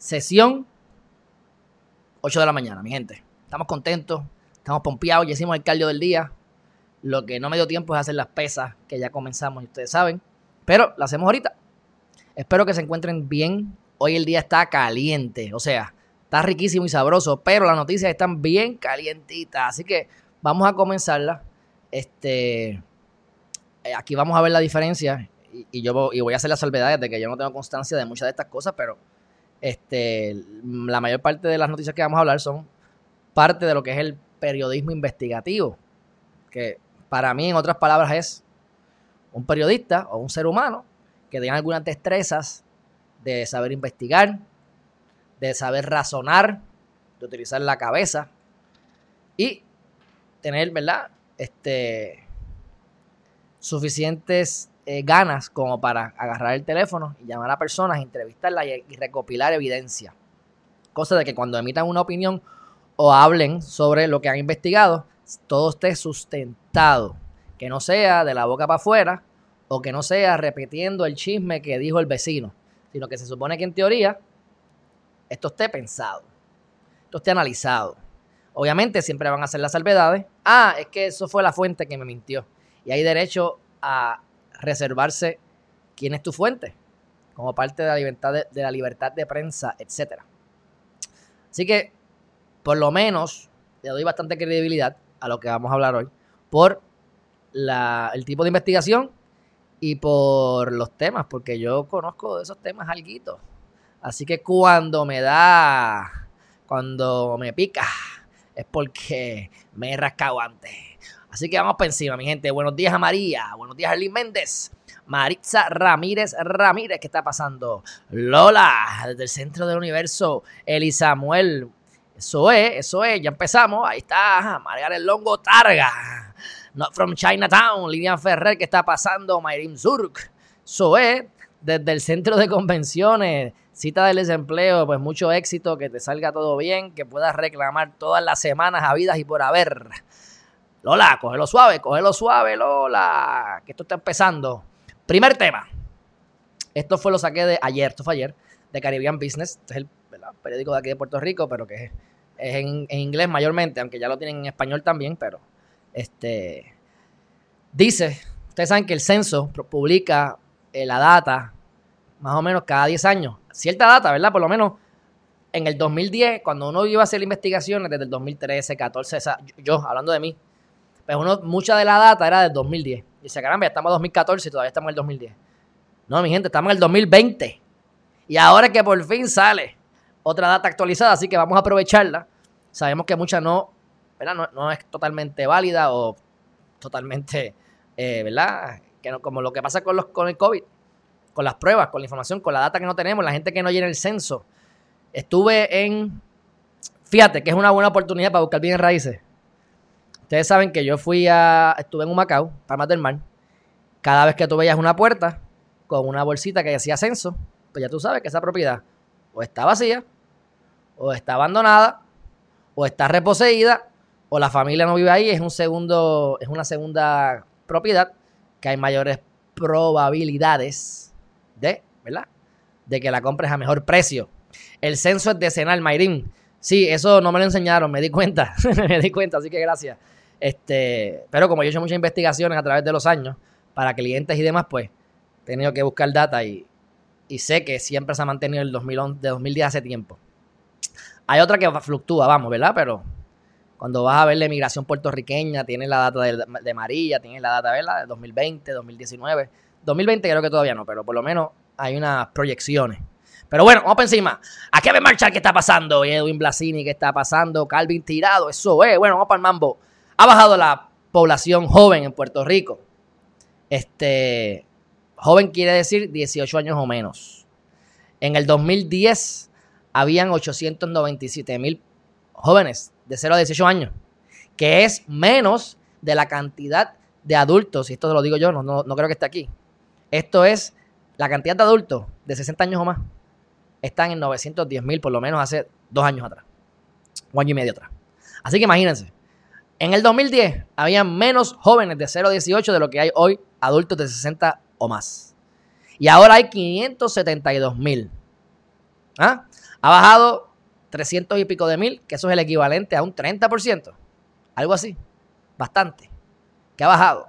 Sesión 8 de la mañana, mi gente. Estamos contentos, estamos pompeados, ya hicimos el cardio del día. Lo que no me dio tiempo es hacer las pesas que ya comenzamos, y ustedes saben. Pero lo hacemos ahorita. Espero que se encuentren bien. Hoy el día está caliente, o sea, está riquísimo y sabroso, pero las noticias están bien calientitas. Así que vamos a comenzarla. Este eh, aquí vamos a ver la diferencia y, yo voy a hacer las salvedades de que yo no tengo constancia de muchas de estas cosas, pero este, la mayor parte de las noticias que vamos a hablar son parte de lo que es el periodismo investigativo, que para mí, en otras palabras, es un periodista o un ser humano que tenga algunas destrezas de saber investigar, de saber razonar, de utilizar la cabeza y tener, ¿verdad? Este, suficientes eh, ganas como para agarrar el teléfono y llamar a personas, entrevistarlas y, y recopilar evidencia. Cosa de que cuando emitan una opinión o hablen sobre lo que han investigado, todo esté sustentado. Que no sea de la boca para afuera o que no sea repitiendo el chisme que dijo el vecino, sino que se supone que en teoría esto esté pensado, esto esté analizado. Obviamente siempre van a ser las salvedades. Ah, es que eso fue la fuente que me mintió y hay derecho a reservarse quién es tu fuente, como parte de la libertad de, la libertad de prensa, etc. Así que, por lo menos, le doy bastante credibilidad a lo que vamos a hablar hoy, por el tipo de investigación y por los temas, porque yo conozco de esos temas algo. Así que cuando me da, cuando me pica, es porque me he rascado antes. Así que vamos para encima, mi gente. Buenos días a María. Buenos días a Arlene Méndez. Maritza Ramírez Ramírez, ¿qué está pasando? Lola, desde el centro del universo. Eli Samuel. Eso es, eso es, ya empezamos. Ahí está, Margaret Longo Targa. Not from Chinatown. Lilian Ferrer, ¿qué está pasando? Mayrim Zurk. Eso es, desde el centro de convenciones. Cita del desempleo, pues mucho éxito, que te salga todo bien, que puedas reclamar todas las semanas habidas y por haber. Lola, cógelo suave, cógelo suave, Lola, que esto está empezando. Primer tema. Esto fue lo saqué de ayer, esto fue ayer, de Caribbean Business. Este es el periódico de aquí de Puerto Rico, pero que es, en, inglés mayormente, aunque ya lo tienen en español también, pero este dice, ustedes saben que el censo publica eh, la data más o menos cada 10 años. Cierta data, ¿verdad? Por lo menos en el 2010, cuando uno iba a hacer investigaciones desde el 2013, 14, yo hablando de mí, pues uno, mucha de la data era del 2010. Y dice, caramba, ya estamos en 2014 y todavía estamos en el 2010. No, mi gente, estamos en el 2020. Y ahora que por fin sale otra data actualizada, así que vamos a aprovecharla. Sabemos que mucha no, ¿verdad? No, es totalmente válida o totalmente, eh, ¿verdad? Que no, como lo que pasa con, los, con el COVID, con las pruebas, con la información, con la data que no tenemos, la gente que no llena el censo. Estuve en, fíjate que es una buena oportunidad para buscar bien raíces. Ustedes saben que yo fui a. Estuve en un Macao, Palmas del Mar. Cada vez que tú veías una puerta con una bolsita que decía censo, pues ya tú sabes que esa propiedad o está vacía, o está abandonada, o está reposeída, o la familia no vive ahí, es un segundo, es una segunda propiedad que hay mayores probabilidades de, ¿verdad? De que la compres a mejor precio. El censo es decenal, Mayrin. Sí, eso no me lo enseñaron, me di cuenta, me di cuenta, así que gracias. Este, pero como yo he hecho muchas investigaciones a través de los años para clientes y demás, pues he tenido que buscar data y, sé que siempre se ha mantenido el 2011, de 2010 hace tiempo. Hay otra que fluctúa, vamos, ¿verdad? Pero cuando vas a ver la emigración puertorriqueña, tienes la data de, de María, tienes la data, ¿verdad? De 2020, 2019. 2020 creo que todavía no, pero por lo menos hay unas proyecciones. Pero bueno, vamos para encima. ¿A qué me marcha? ¿Qué está pasando? Edwin Blasini, ¿qué está pasando? Calvin Tirado, eso es. Bueno, vamos para el mambo ha bajado la población joven en Puerto Rico. Este, joven quiere decir 18 años o menos. En el 2010 habían 897 mil jóvenes de 0 a 18 años, que es menos de la cantidad de adultos, y esto lo digo yo, no, no, creo que esté aquí. Esto es la cantidad de adultos de 60 años o más. Están en 910 mil, por lo menos hace dos años atrás, un año y medio atrás. Así que imagínense, en el 2010 había menos jóvenes de 0 a 18 de lo que hay hoy adultos de 60 o más. Y ahora hay 572 mil. ¿Ah? Ha bajado 300 y pico de mil, que eso es el equivalente a un 30%. Algo así. Bastante. Que ha bajado.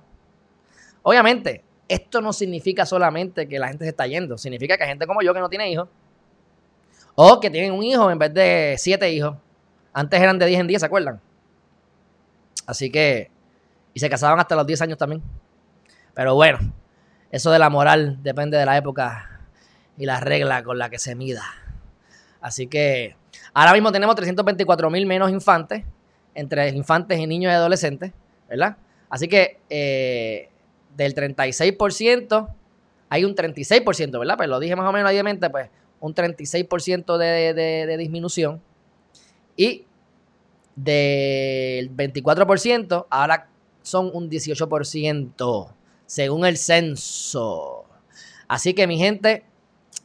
Obviamente, esto no significa solamente que la gente se está yendo. Significa que hay gente como yo que no tiene hijos. O que tienen un hijo en vez de siete hijos. Antes eran de 10 en 10, ¿se acuerdan? Así que... Y se casaban hasta los 10 años también. Pero bueno, eso de la moral depende de la época y la regla con la que se mida. Así que ahora mismo tenemos 324 mil menos infantes, entre infantes y niños y adolescentes, ¿verdad? Así que eh, del 36%, hay un 36%, ¿verdad? Pues lo dije más o menos obviamente, pues un 36% de, de, de disminución. Y del 24%, ahora son un 18%, según el censo. Así que mi gente,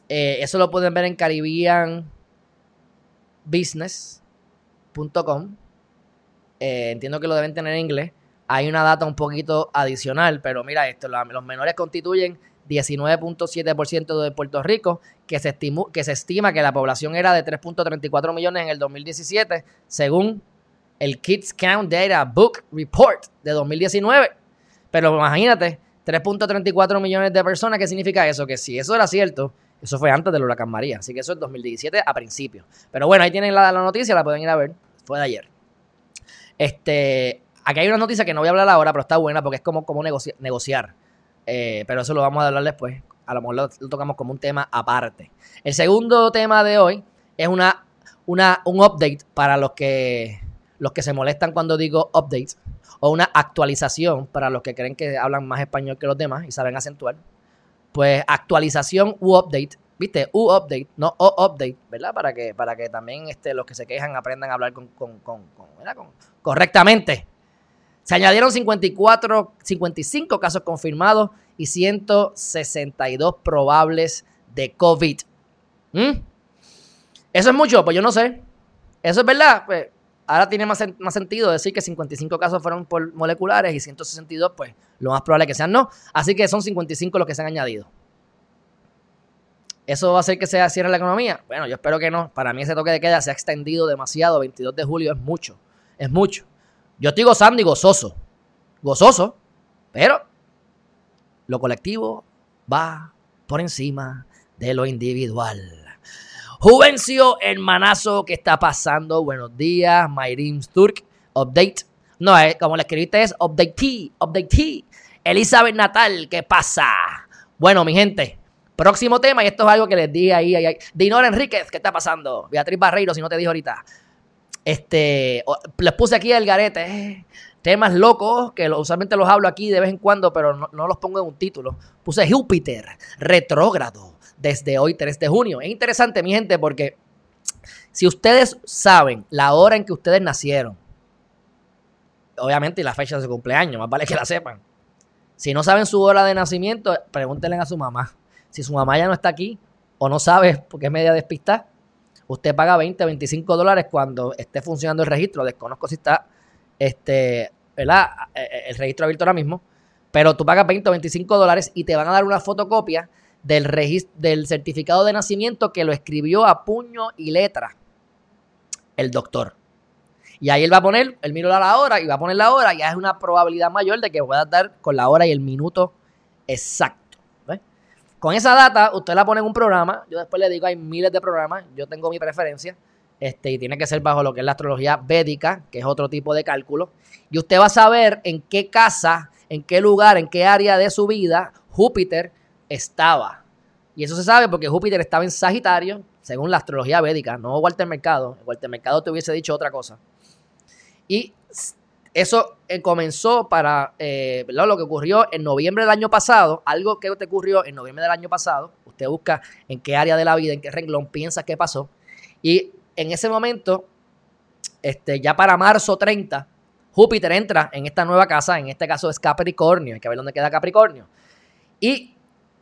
eh, eso lo pueden ver en Caribbean business.com. Eh, entiendo que lo deben tener en inglés. Hay una data un poquito adicional, pero mira esto, los menores constituyen 19.7% de Puerto Rico, que se, que se estima que la población era de 3.34 millones en el 2017, según el Kids Count Data Book Report de 2019. Pero imagínate, 3.34 millones de personas, ¿qué significa eso? Que si eso era cierto, eso fue antes del huracán María. Así que eso es 2017 a principio. Pero bueno, ahí tienen la, noticia, la pueden ir a ver. Fue de ayer. Este, aquí hay una noticia que no voy a hablar ahora, pero está buena porque es como, como negociar. Eh, pero eso lo vamos a hablar después. A lo mejor lo, tocamos como un tema aparte. El segundo tema de hoy es una, una, un update para los que, los que se molestan cuando digo update. O una actualización para los que creen que hablan más español que los demás y saben acentuar pues actualización u update, ¿viste? U update, no o update, ¿verdad? Para que, para que también este, los que se quejan aprendan a hablar con, correctamente. Se añadieron 54, 55 casos confirmados y 162 probables de COVID. ¿Mm? ¿Eso es mucho? Pues yo no sé. ¿Eso es verdad? Pues ahora tiene más, más, sentido decir que 55 casos fueron por moleculares y 162, pues lo más probable es que sean no. Así que son 55 los que se han añadido. ¿Eso va a hacer que se cierre la economía? Bueno, yo espero que no. Para mí ese toque de queda se ha extendido demasiado. 22 de julio es mucho. Es mucho. Yo estoy gozando y gozoso. Gozoso. Pero lo colectivo va por encima de lo individual. Juvencio, hermanazo, ¿qué está pasando? Buenos días, Mayrim Turk. Update. No, eh, como le escribiste es Update T. Update T. Elizabeth Natal, ¿qué pasa? Bueno, mi gente, próximo tema, y esto es algo que les dije ahí. ahí, Dinor Enríquez, ¿qué está pasando? Beatriz Barreiro, si no te dije ahorita. Este, les puse aquí el garete. Eh, temas locos, que usualmente los hablo aquí de vez en cuando, pero no, no los pongo en un título. Puse Júpiter, retrógrado desde hoy 3 de junio. Es interesante, mi gente, porque si ustedes saben la hora en que ustedes nacieron, obviamente y la fecha de su cumpleaños, más vale que la sepan. Si no saben su hora de nacimiento, pregúntenle a su mamá. Si su mamá ya no está aquí o no sabe porque es media despistada, usted paga 20, 25 dólares cuando esté funcionando el registro. Desconozco si está este, ¿verdad? E, e, el registro abierto ahora mismo. Pero tú pagas 20 o 25 dólares y te van a dar una fotocopia del, del certificado de nacimiento que lo escribió a puño y letra el doctor. Y ahí él va a poner, él mira la hora y va a poner la hora, ya es una probabilidad mayor de que pueda dar con la hora y el minuto exacto. Con esa data, usted la pone en un programa, yo después le digo, hay miles de programas, yo tengo mi preferencia, este, y tiene que ser bajo lo que es la astrología védica, que es otro tipo de cálculo, y usted va a saber en qué casa, en qué lugar, en qué área de su vida Júpiter estaba. Y eso se sabe porque Júpiter estaba en Sagitario, según la astrología védica, no Walter Mercado. Walter Mercado te hubiese dicho otra cosa. Y eso eh, comenzó para eh, lo que ocurrió en noviembre del año pasado, algo que te ocurrió en noviembre del año pasado. usted busca en qué área de la vida, en qué renglón piensa que pasó. Y en ese momento, este, ya para marzo 30, Júpiter entra en esta nueva casa, en este caso es Capricornio, hay que ver dónde queda Capricornio. Y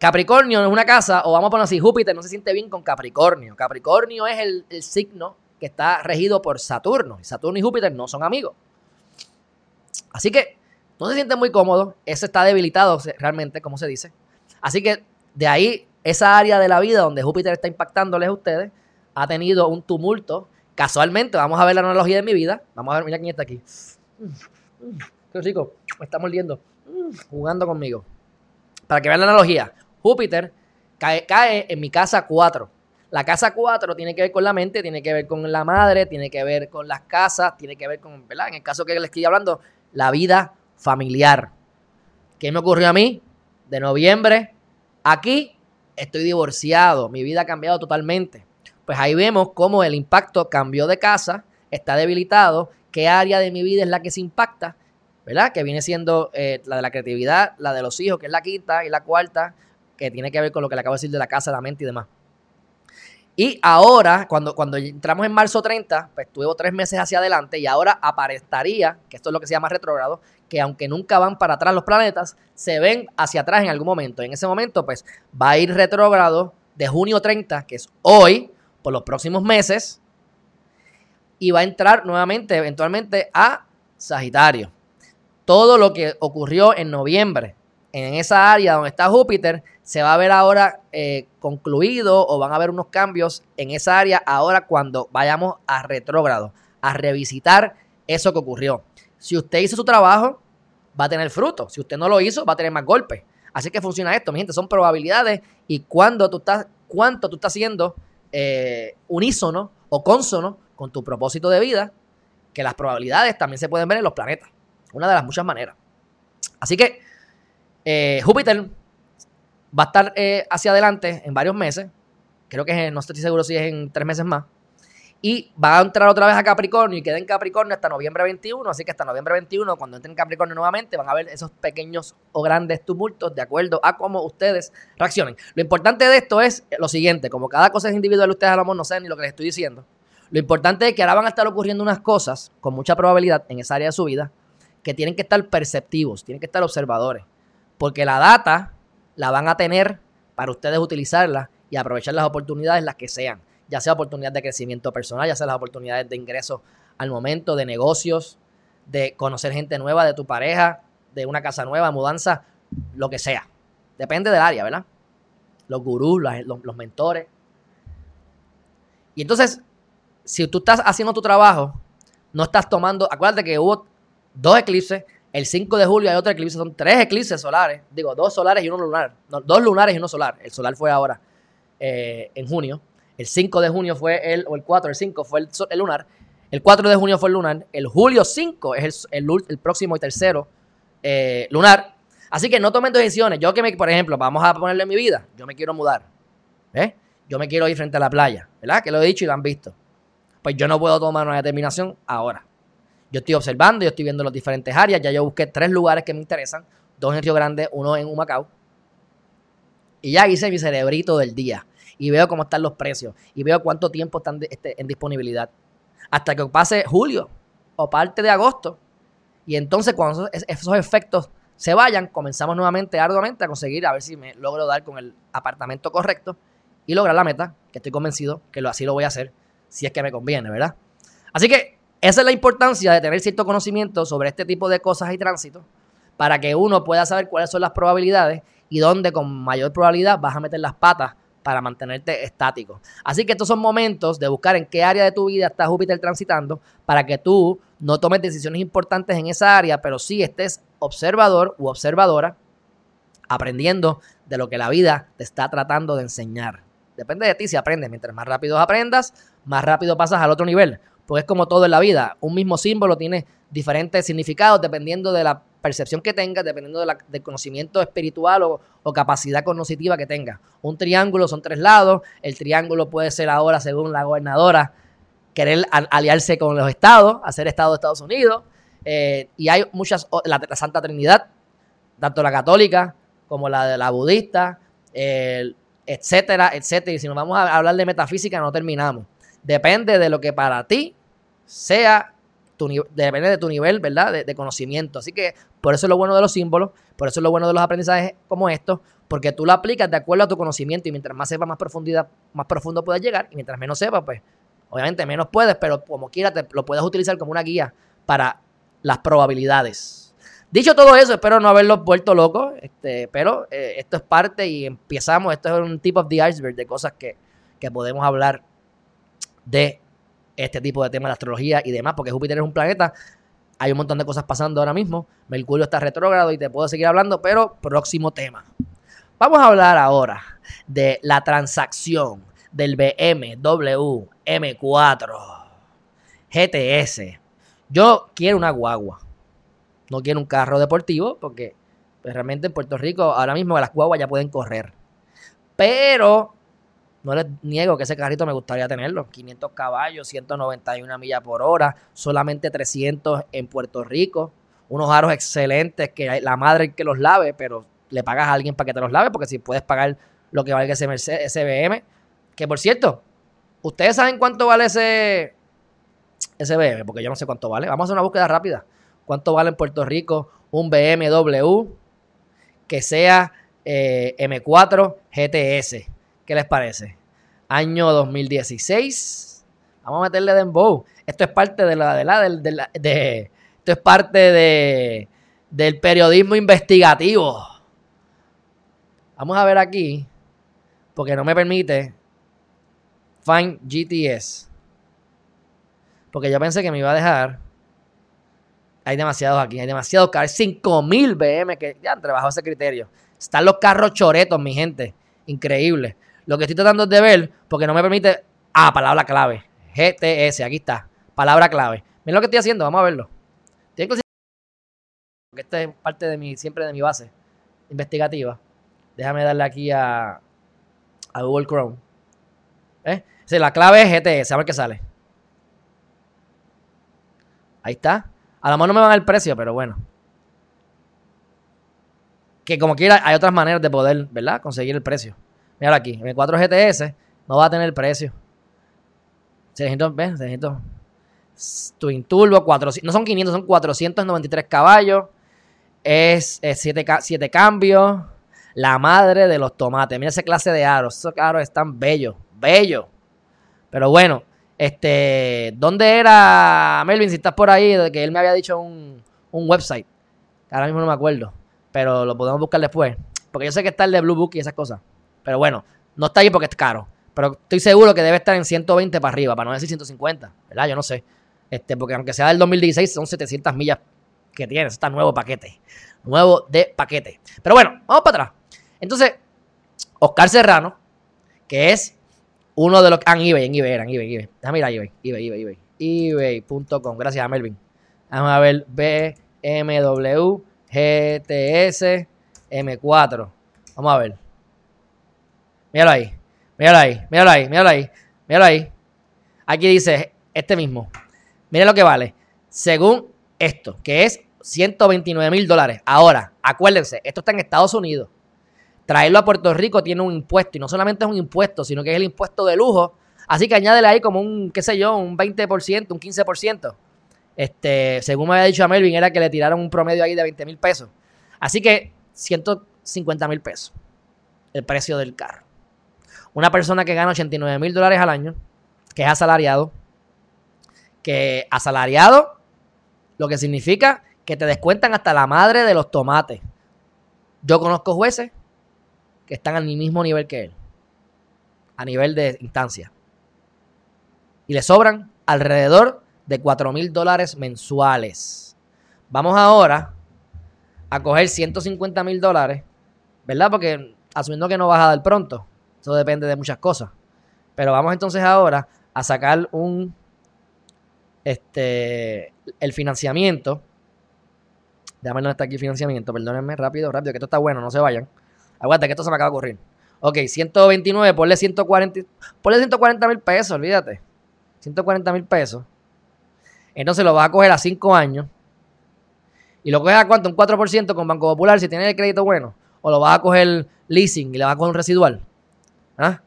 Capricornio es una casa, o vamos a poner así, Júpiter no se siente bien con Capricornio. Capricornio es el, signo que está regido por Saturno. Saturno y Júpiter no son amigos. Así que no se siente muy cómodo. Ese está debilitado realmente, como se dice. Así que de ahí, esa área de la vida donde Júpiter está impactándoles a ustedes, ha tenido un tumulto. Casualmente, vamos a ver la analogía de mi vida. Vamos a ver, mira quién está aquí. Qué rico, me está mordiendo. Jugando conmigo. Para que vean la analogía, Júpiter cae, en mi casa 4. La casa 4 tiene que ver con la mente, tiene que ver con la madre, tiene que ver con las casas, tiene que ver con, ¿verdad? En el caso que les estoy hablando, la vida familiar. ¿Qué me ocurrió a mí? De noviembre, aquí estoy divorciado, mi vida ha cambiado totalmente. Pues ahí vemos cómo el impacto cambió de casa, está debilitado, qué área de mi vida es la que se impacta, ¿verdad? Que viene siendo eh, la de la creatividad, la de los hijos, que es la quinta, y la cuarta, que tiene que ver con lo que le acabo de decir de la casa, la mente y demás. Y ahora, cuando, cuando entramos en marzo 30, pues tuve tres meses hacia adelante y ahora aparentaría, que esto es lo que se llama retrógrado, que aunque nunca van para atrás los planetas, se ven hacia atrás en algún momento. En ese momento, pues va a ir retrógrado de junio 30, que es hoy, por los próximos meses, y va a entrar nuevamente, eventualmente, a Sagitario. Todo lo que ocurrió en noviembre en esa área donde está Júpiter, se va a ver ahora eh, concluido o van a haber unos cambios en esa área ahora cuando vayamos a retrógrado, a revisitar eso que ocurrió. Si usted hizo su trabajo, va a tener fruto. Si usted no lo hizo, va a tener más golpes. Así que funciona esto, mi gente, son probabilidades y cuando tú estás, cuánto tú estás haciendo eh, unísono o consono con tu propósito de vida, que las probabilidades también se pueden ver en los planetas. Una de las muchas maneras. Así que eh, Júpiter va a estar eh, hacia adelante en varios meses. Creo que no estoy seguro si es en tres meses más. Y va a entrar otra vez a Capricornio y queda en Capricornio hasta noviembre 21. Así que hasta noviembre 21, cuando entren en Capricornio nuevamente, van a ver esos pequeños o grandes tumultos de acuerdo a cómo ustedes reaccionen. Lo importante de esto es lo siguiente: como cada cosa es individual, ustedes a lo mejor no saben ni lo que les estoy diciendo. Lo importante es que ahora van a estar ocurriendo unas cosas con mucha probabilidad en esa área de su vida que tienen que estar perceptivos, tienen que estar observadores. Porque la data la van a tener para ustedes utilizarla y aprovechar las oportunidades, las que sean, ya sea oportunidades de crecimiento personal, ya sea las oportunidades de ingreso al momento, de negocios, de conocer gente nueva, de tu pareja, de una casa nueva, mudanza, lo que sea. Depende del área, ¿verdad? Los gurús, los, los mentores. Y entonces, si tú estás haciendo tu trabajo, no estás tomando, acuérdate que hubo dos eclipses, el 5 de julio hay otro eclipse, son tres eclipses solares. Digo, dos solares y uno lunar. dos lunares y uno solar. El solar fue ahora, eh, en junio. El 5 de junio fue el, o el 4, el 5 fue el, lunar. El 4 de junio fue el lunar. El julio 5 es el, el, próximo y tercero eh, lunar. Así que no tomen decisiones. Yo que me, por ejemplo, vamos a ponerle mi vida. Yo me quiero mudar. ¿eh? Yo me quiero ir frente a la playa. ¿Verdad? Que lo he dicho y lo han visto. Pues yo no puedo tomar una determinación ahora. Yo estoy observando, yo estoy viendo las diferentes áreas. Ya yo busqué tres lugares que me interesan: dos en Río Grande, uno en Humacao. Y ya hice mi cerebrito del día. Y veo cómo están los precios. Y veo cuánto tiempo están este, en disponibilidad. Hasta que pase julio o parte de agosto. Y entonces, cuando esos, efectos se vayan, comenzamos nuevamente arduamente a conseguir a ver si me logro dar con el apartamento correcto y lograr la meta, que estoy convencido que así lo voy a hacer, si es que me conviene, ¿verdad? Así que esa es la importancia de tener cierto conocimiento sobre este tipo de cosas y tránsitos para que uno pueda saber cuáles son las probabilidades y dónde con mayor probabilidad vas a meter las patas para mantenerte estático. Así que estos son momentos de buscar en qué área de tu vida está Júpiter transitando para que tú no tomes decisiones importantes en esa área, pero sí estés observador u observadora aprendiendo de lo que la vida te está tratando de enseñar. Depende de ti si aprendes. Mientras más rápido aprendas, más rápido pasas al otro nivel. Porque es como todo en la vida. Un mismo símbolo tiene diferentes significados dependiendo de la percepción que tengas, dependiendo del conocimiento espiritual o, capacidad cognitiva que tengas. Un triángulo son tres lados. El triángulo puede ser ahora, según la gobernadora, querer aliarse con los estados, hacer estado de Estados Unidos. Eh, y hay muchas, la, Santa Trinidad, tanto la católica como la de la budista, etcétera, etcétera. Y si nos vamos a hablar de metafísica, no terminamos. Depende de lo que para ti sea, tu, depende de tu nivel, ¿verdad? De, conocimiento. Así que por eso es lo bueno de los símbolos, por eso es lo bueno de los aprendizajes como estos, porque tú lo aplicas de acuerdo a tu conocimiento y mientras más sepas, más profundidad, más profundo puedes llegar y mientras menos sepas, pues obviamente menos puedes, pero como quiera te, lo puedes utilizar como una guía para las probabilidades. Dicho todo eso, espero no haberlos vuelto locos, este, pero eh, esto es parte y empezamos, esto es un tip of the iceberg de cosas que, que podemos hablar de este tipo de temas de astrología y demás, porque Júpiter es un planeta, hay un montón de cosas pasando ahora mismo, Mercurio está retrógrado y te puedo seguir hablando, pero próximo tema. Vamos a hablar ahora de la transacción del BMW M4 GTS. Yo quiero una guagua. No quiero un carro deportivo porque pues, realmente en Puerto Rico ahora mismo las guaguas ya pueden correr. Pero no les niego que ese carrito me gustaría tenerlo. 500 caballos, 191 millas por hora, solamente 300 en Puerto Rico. Unos aros excelentes que la madre que los lave, pero le pagas a alguien para que te los lave, porque si puedes pagar lo que vale ese, Mercedes, BM, que por cierto, ¿ustedes saben cuánto vale ese, ese BM? Porque yo no sé cuánto vale. Vamos a hacer una búsqueda rápida. ¿Cuánto vale en Puerto Rico un BMW que sea eh, M4 GTS? ¿Qué les parece? Año 2016. Vamos a meterle dembow. Esto es parte de la, de la, de, esto es parte de, del periodismo investigativo. Vamos a ver aquí, porque no me permite Find GTS. Porque yo pensé que me iba a dejar. Hay demasiados aquí, hay demasiados carros. 5000 BM que ya entre bajo ese criterio. Están los carros choretos, mi gente. Increíble. Lo que estoy tratando de ver, porque no me permite. Ah, palabra clave. GTS, aquí está. Palabra clave. Miren lo que estoy haciendo, vamos a verlo. Porque esta es parte de mi, siempre de mi base investigativa. Déjame darle aquí a, a Google Chrome. ¿Eh? la clave es GTS, a ver qué sale. Ahí está. A lo mejor no me van el precio, pero bueno. Que como quiera, hay otras maneras de poder, ¿verdad? Conseguir el precio. Mira aquí, M4 GTS no va a tener precio. 600, ¿ves? 600. Twin Turbo, 400, no son 500, son 493 caballos. Es 7 cambios la madre de los tomates. Mira esa clase de aros. Esos aros están bellos, bellos. Pero bueno, este, ¿dónde era Melvin? Si estás por ahí, de que él me había dicho un, un website. Ahora mismo no me acuerdo. Pero lo podemos buscar después. Porque yo sé que está el de Blue Book y esas cosas. Pero bueno, no está ahí porque es caro. Pero estoy seguro que debe estar en 120 para arriba, para no decir 150. ¿Verdad? Yo no sé. Este, porque aunque sea del 2016, son 700 millas que tiene. Está nuevo paquete. Nuevo de paquete. Pero bueno, vamos para atrás. Entonces, Oscar Serrano, que es uno de los... Ah, en eBay, en eBay, en eBay, eBay. Déjame ir a eBay, eBay, eBay, eBay. eBay.com, gracias a Melvin. Vamos a ver BMW GTS M4. Vamos a ver. Míralo ahí, míralo ahí, míralo ahí, míralo ahí, míralo ahí. Aquí dice este mismo. Miren lo que vale. Según esto, que es 129 mil dólares. Ahora, acuérdense, esto está en Estados Unidos traerlo a Puerto Rico tiene un impuesto y no solamente es un impuesto, sino que es el impuesto de lujo. Así que añádele ahí como un, qué sé yo, un 20%, un 15%. Este, según me había dicho a Melvin, era que le tiraron un promedio ahí de 20 mil pesos. Así que 150 mil pesos el precio del carro. Una persona que gana 89 mil dólares al año, que es asalariado, que asalariado, lo que significa que te descuentan hasta la madre de los tomates. Yo conozco jueces que están al mismo nivel que él, a nivel de instancia. Y le sobran alrededor de 4 mil dólares mensuales. Vamos ahora a coger 150 mil dólares, ¿verdad? Porque asumiendo que no vas a dar pronto, eso depende de muchas cosas. Pero vamos entonces ahora a sacar un, este, el financiamiento. Déjame no está aquí financiamiento, perdónenme, rápido, rápido, que esto está bueno, no se vayan. Aguanta que esto se me acaba de ocurrir. Ok, 129, ponle 140, ponle 140 mil pesos, olvídate. 140 mil pesos. Entonces lo vas a coger a 5 años. ¿Y lo coges a cuánto? Un 4% con Banco Popular si tienes el crédito bueno. O lo vas a coger leasing y le vas a coger un residual. ¿Ah?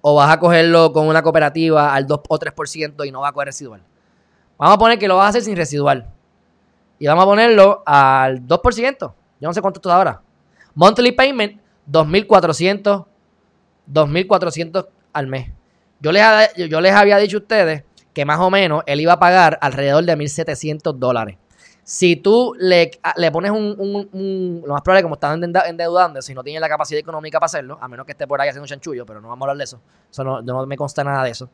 O vas a cogerlo con una cooperativa al 2 o 3% y no va a coger residual. Vamos a poner que lo vas a hacer sin residual. Y vamos a ponerlo al 2%. Yo no sé cuánto es ahora. Monthly payment, 2.400. 2.400 al mes. Yo les, yo les había dicho a ustedes que más o menos él iba a pagar alrededor de 1.700 dólares. Si tú le, pones un, Lo más probable, como están endeudando, si no tiene la capacidad económica para hacerlo, a menos que esté por ahí haciendo un chanchullo, pero no vamos a hablar de eso. Eso no, me consta nada de eso.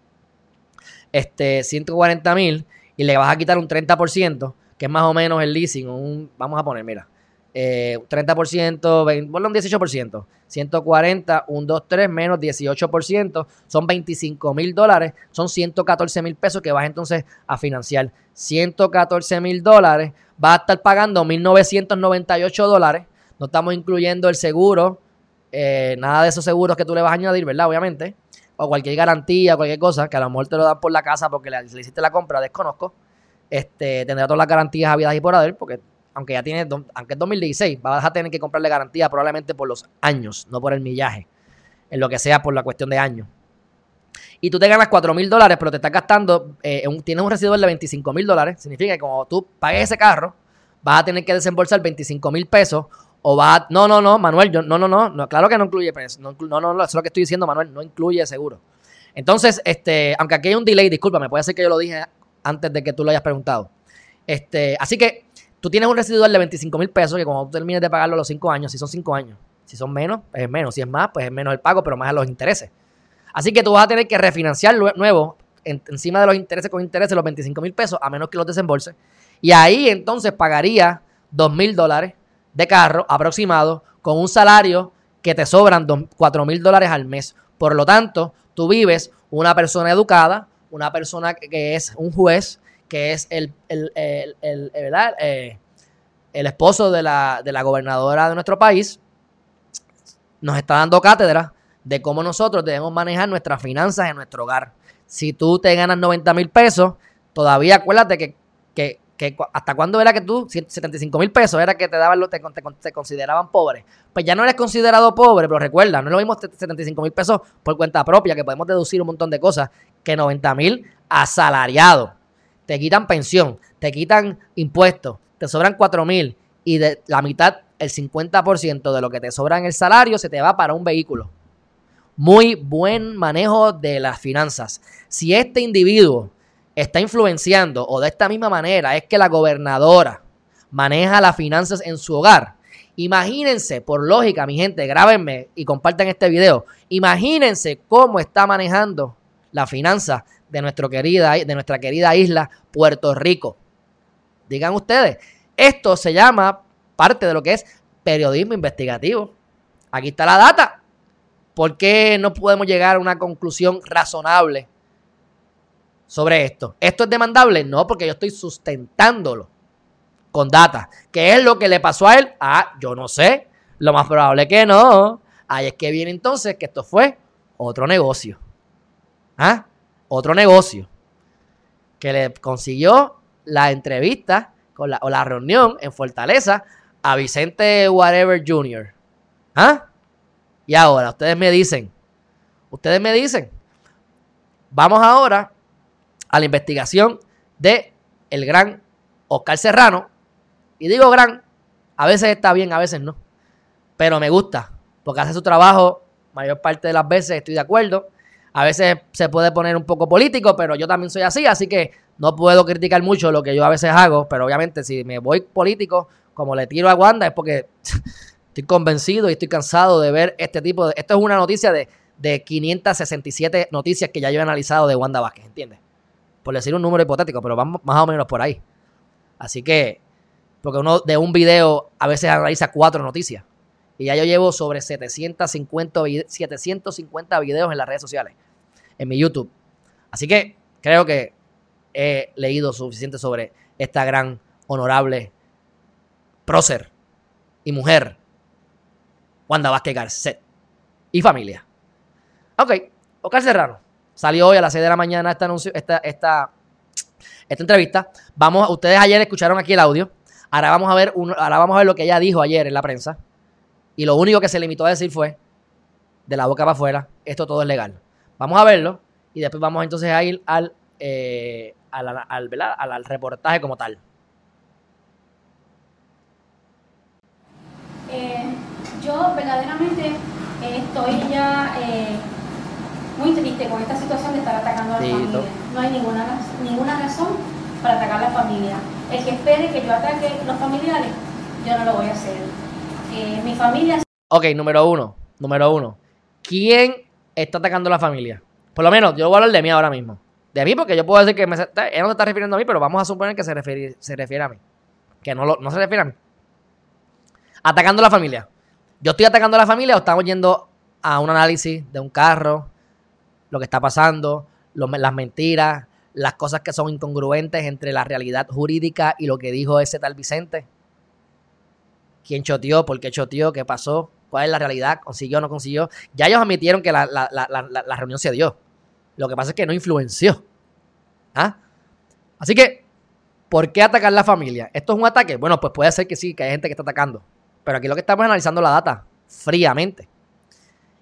Este, 140 mil y le vas a quitar un 30%, que es más o menos el leasing. Un, vamos a poner, mira, eh, 30%, 20, bueno, un 18%. 140, 1, 2, 3 menos 18%, son 25 mil dólares, son 114 mil pesos que vas entonces a financiar. 114 mil dólares, vas a estar pagando 1.998 dólares, no estamos incluyendo el seguro, eh, nada de esos seguros que tú le vas a añadir, ¿verdad? Obviamente, o cualquier garantía, cualquier cosa, que a lo mejor te lo dan por la casa porque le, hiciste la compra, desconozco, este, tendrá todas las garantías habidas y por haber, porque aunque ya tiene, aunque es 2016, vas a tener que comprarle garantía probablemente por los años, no por el millaje, en lo que sea por la cuestión de años. Y tú te ganas 4 mil dólares, pero te estás gastando, eh, tienes un residual de 25 mil dólares, significa que como tú pagues ese carro, vas a tener que desembolsar 25 mil pesos o vas no, no, no, Manuel, yo, no, no, no, no, claro que no incluye precio, no, no, no, eso es lo que estoy diciendo, Manuel, no incluye seguro. Entonces, este, aunque aquí hay un delay, discúlpame, puede ser que yo lo dije antes de que tú lo hayas preguntado. Este, así que Tú tienes un residual de 25 mil pesos que cuando tú termines de pagarlo a los 5 años, si son 5 años, si son menos, es menos. Si es más, pues es menos el pago, pero más a los intereses. Así que tú vas a tener que refinanciar nuevo, encima de los intereses con intereses, los 25 mil pesos, a menos que los desembolse. Y ahí entonces pagaría 2 mil dólares de carro aproximado con un salario que te sobran 4 mil dólares al mes. Por lo tanto, tú vives una persona educada, una persona que es un juez, que es el, el, eh, el esposo de la, de la gobernadora de nuestro país, nos está dando cátedra de cómo nosotros debemos manejar nuestras finanzas en nuestro hogar. Si tú te ganas 90 mil pesos, todavía acuérdate que, que, que, hasta cuándo era que tú, 75 mil pesos era que te daban, te, te, te, consideraban pobre. Pues ya no eres considerado pobre, pero recuerda, no es lo mismo 75 mil pesos por cuenta propia, que podemos deducir un montón de cosas, que 90 mil asalariados te quitan pensión, te quitan impuestos, te sobran 4 mil y de la mitad, el 50% de lo que te sobra en el salario se te va para un vehículo. Muy buen manejo de las finanzas. Si este individuo está influenciando o de esta misma manera es que la gobernadora maneja las finanzas en su hogar, imagínense, por lógica, mi gente, grábenme y compartan este video, imagínense cómo está manejando la finanza de, nuestro querida, de nuestra querida isla Puerto Rico. Digan ustedes, esto se llama parte de lo que es periodismo investigativo. Aquí está la data. ¿Por qué no podemos llegar a una conclusión razonable sobre esto? ¿Esto es demandable? No, porque yo estoy sustentándolo con data. ¿Qué es lo que le pasó a él? Ah, yo no sé. Lo más probable que no. Ahí es que viene entonces que esto fue otro negocio. ¿Ah? Otro negocio que le consiguió la entrevista o la reunión en Fortaleza a Vicente Whatever Jr. ¿Ah? Y ahora, ustedes me dicen, ustedes me dicen, vamos ahora a la investigación de el gran Oscar Serrano. Y digo gran, a veces está bien, a veces no. Pero me gusta, porque hace su trabajo, mayor parte de las veces estoy de acuerdo. A veces se puede poner un poco político, pero yo también soy así, así que no puedo criticar mucho lo que yo a veces hago, pero obviamente si me voy político, como le tiro a Wanda, es porque estoy convencido y estoy cansado de ver este tipo de... Esto es una noticia de, de 567 noticias que ya yo he analizado de Wanda Vázquez, ¿entiendes? Por decir un número hipotético, pero vamos más o menos por ahí. Así que, porque uno de un video a veces analiza cuatro noticias. Y ya yo llevo sobre 750, 750 videos en las redes sociales, en mi YouTube. Así que creo que he leído suficiente sobre esta gran, honorable prócer y mujer, Wanda Vázquez Garcet y familia. Ok, Oscar Serrano salió hoy a las 6 de la mañana esta, anuncio, esta, esta, esta entrevista. Vamos, ustedes ayer escucharon aquí el audio. Ahora vamos a ver, ahora vamos a ver lo que ella dijo ayer en la prensa. Y lo único que se limitó a decir fue de la boca para afuera, esto todo es legal. Vamos a verlo y después vamos entonces a ir al, eh, al, al, al, reportaje como tal. Eh, yo verdaderamente eh, estoy ya muy triste con esta situación de estar atacando a la familia. No hay ninguna, ninguna razón para atacar a la familia. El que espere que yo ataque a los familiares, yo no lo voy a hacer. mi familia... Ok, número uno, número uno. ¿Quién está atacando a la familia? Por lo menos, yo voy a hablar de mí ahora mismo. De mí, porque yo puedo decir que me, ella no se está refiriendo a mí, pero vamos a suponer que se refiere, se refiere a mí. Que no, no se refiere a mí. Atacando a la familia. ¿Yo estoy atacando a la familia o estamos yendo a un análisis de un carro, lo que está pasando, las mentiras, las cosas que son incongruentes entre la realidad jurídica y lo que dijo ese tal Vicente? ¿Quién choteó? ¿Por qué choteó? ¿Qué pasó? ¿Cuál es la realidad? ¿Consiguió o no consiguió? Ya ellos admitieron que la, la reunión se dio. Lo que pasa es que no influenció. ¿Ah? Así que, ¿por qué atacar la familia? ¿Esto es un ataque? Bueno, pues puede ser que sí, que hay gente que está atacando. Pero aquí lo que estamos analizando la data fríamente.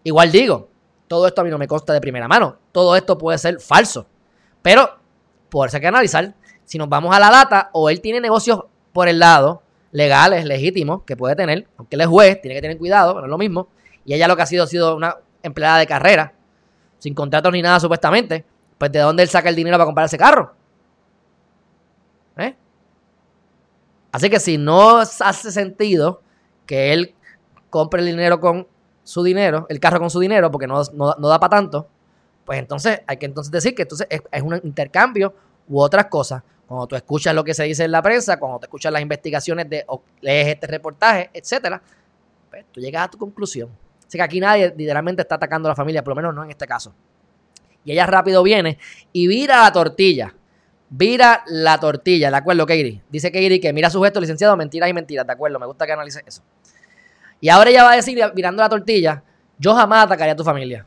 Igual digo, todo esto a mí no me consta de primera mano. Todo esto puede ser falso. Pero, por eso hay que analizar. Si nos vamos a la data, o él tiene negocios por el lado, legales, legítimos, que puede tener, aunque él es juez, tiene que tener cuidado, no es lo mismo. Y ella lo que ha sido ha sido una empleada de carrera sin contratos ni nada supuestamente, pues de dónde él saca el dinero para comprar ese carro. ¿Eh? Así que si no hace sentido que él compre el dinero con su dinero, el carro con su dinero, porque no, da para tanto, pues entonces hay que entonces decir que entonces es, un intercambio u otras cosas. Cuando tú escuchas lo que se dice en la prensa, cuando tú escuchas las investigaciones de, o lees este reportaje, etcétera, pues tú llegas a tu conclusión. Así que aquí nadie literalmente está atacando a la familia, por lo menos no en este caso. Y ella rápido viene y vira la tortilla. Vira la tortilla, ¿de acuerdo, Katie? Dice Katie que mira su gesto, licenciado, mentiras y mentiras, ¿de acuerdo? Me gusta que analice eso. Y ahora ella va a decir, mirando la tortilla, yo jamás atacaría a tu familia.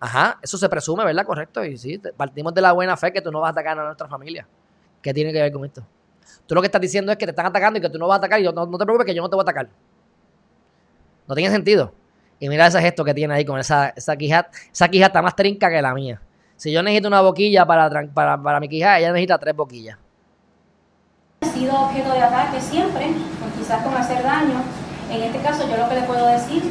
Ajá, eso se presume, ¿verdad? Correcto. Y sí, partimos de la buena fe que tú no vas a atacar a nuestra familia. ¿Qué tiene que ver con esto? Tú lo que estás diciendo es que te están atacando y que tú no vas a atacar y yo, no, te preocupes que yo no te voy a atacar. No tiene sentido. Y mira ese gesto que tiene ahí con esa, esa quija. Esa quija está más trinca que la mía. Si yo necesito una boquilla para, para, mi quija, ella necesita tres boquillas. Ha sido objeto de ataque siempre, pues quizás con hacer daño. En este caso, yo lo que le puedo decir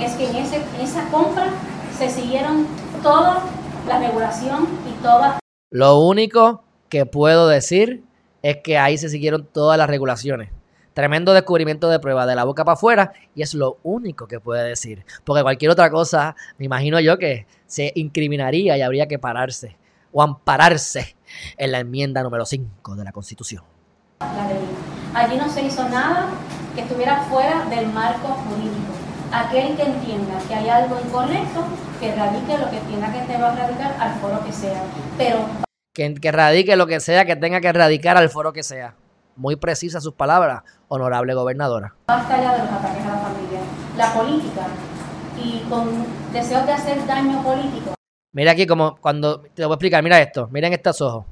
es que en, ese, en esa compra se siguieron toda la regulación y toda. Lo único que puedo decir es que ahí se siguieron todas las regulaciones. Tremendo descubrimiento de prueba de la boca para afuera y es lo único que puede decir. Porque cualquier otra cosa, me imagino yo que se incriminaría y habría que pararse o ampararse en la enmienda número 5 de la Constitución. Allí no se hizo nada que estuviera fuera del marco jurídico. Aquel que entienda que hay algo incorrecto, que radique lo que tenga que a radicar al foro que sea. Pero que, que radique lo que sea que tenga que radicar al foro que sea muy precisas sus palabras, honorable gobernadora. Basta ya de los ataques a la familia. La política y con deseos de hacer daño político. Mira aquí como cuando te lo voy a explicar, mira esto, miren estos ojos.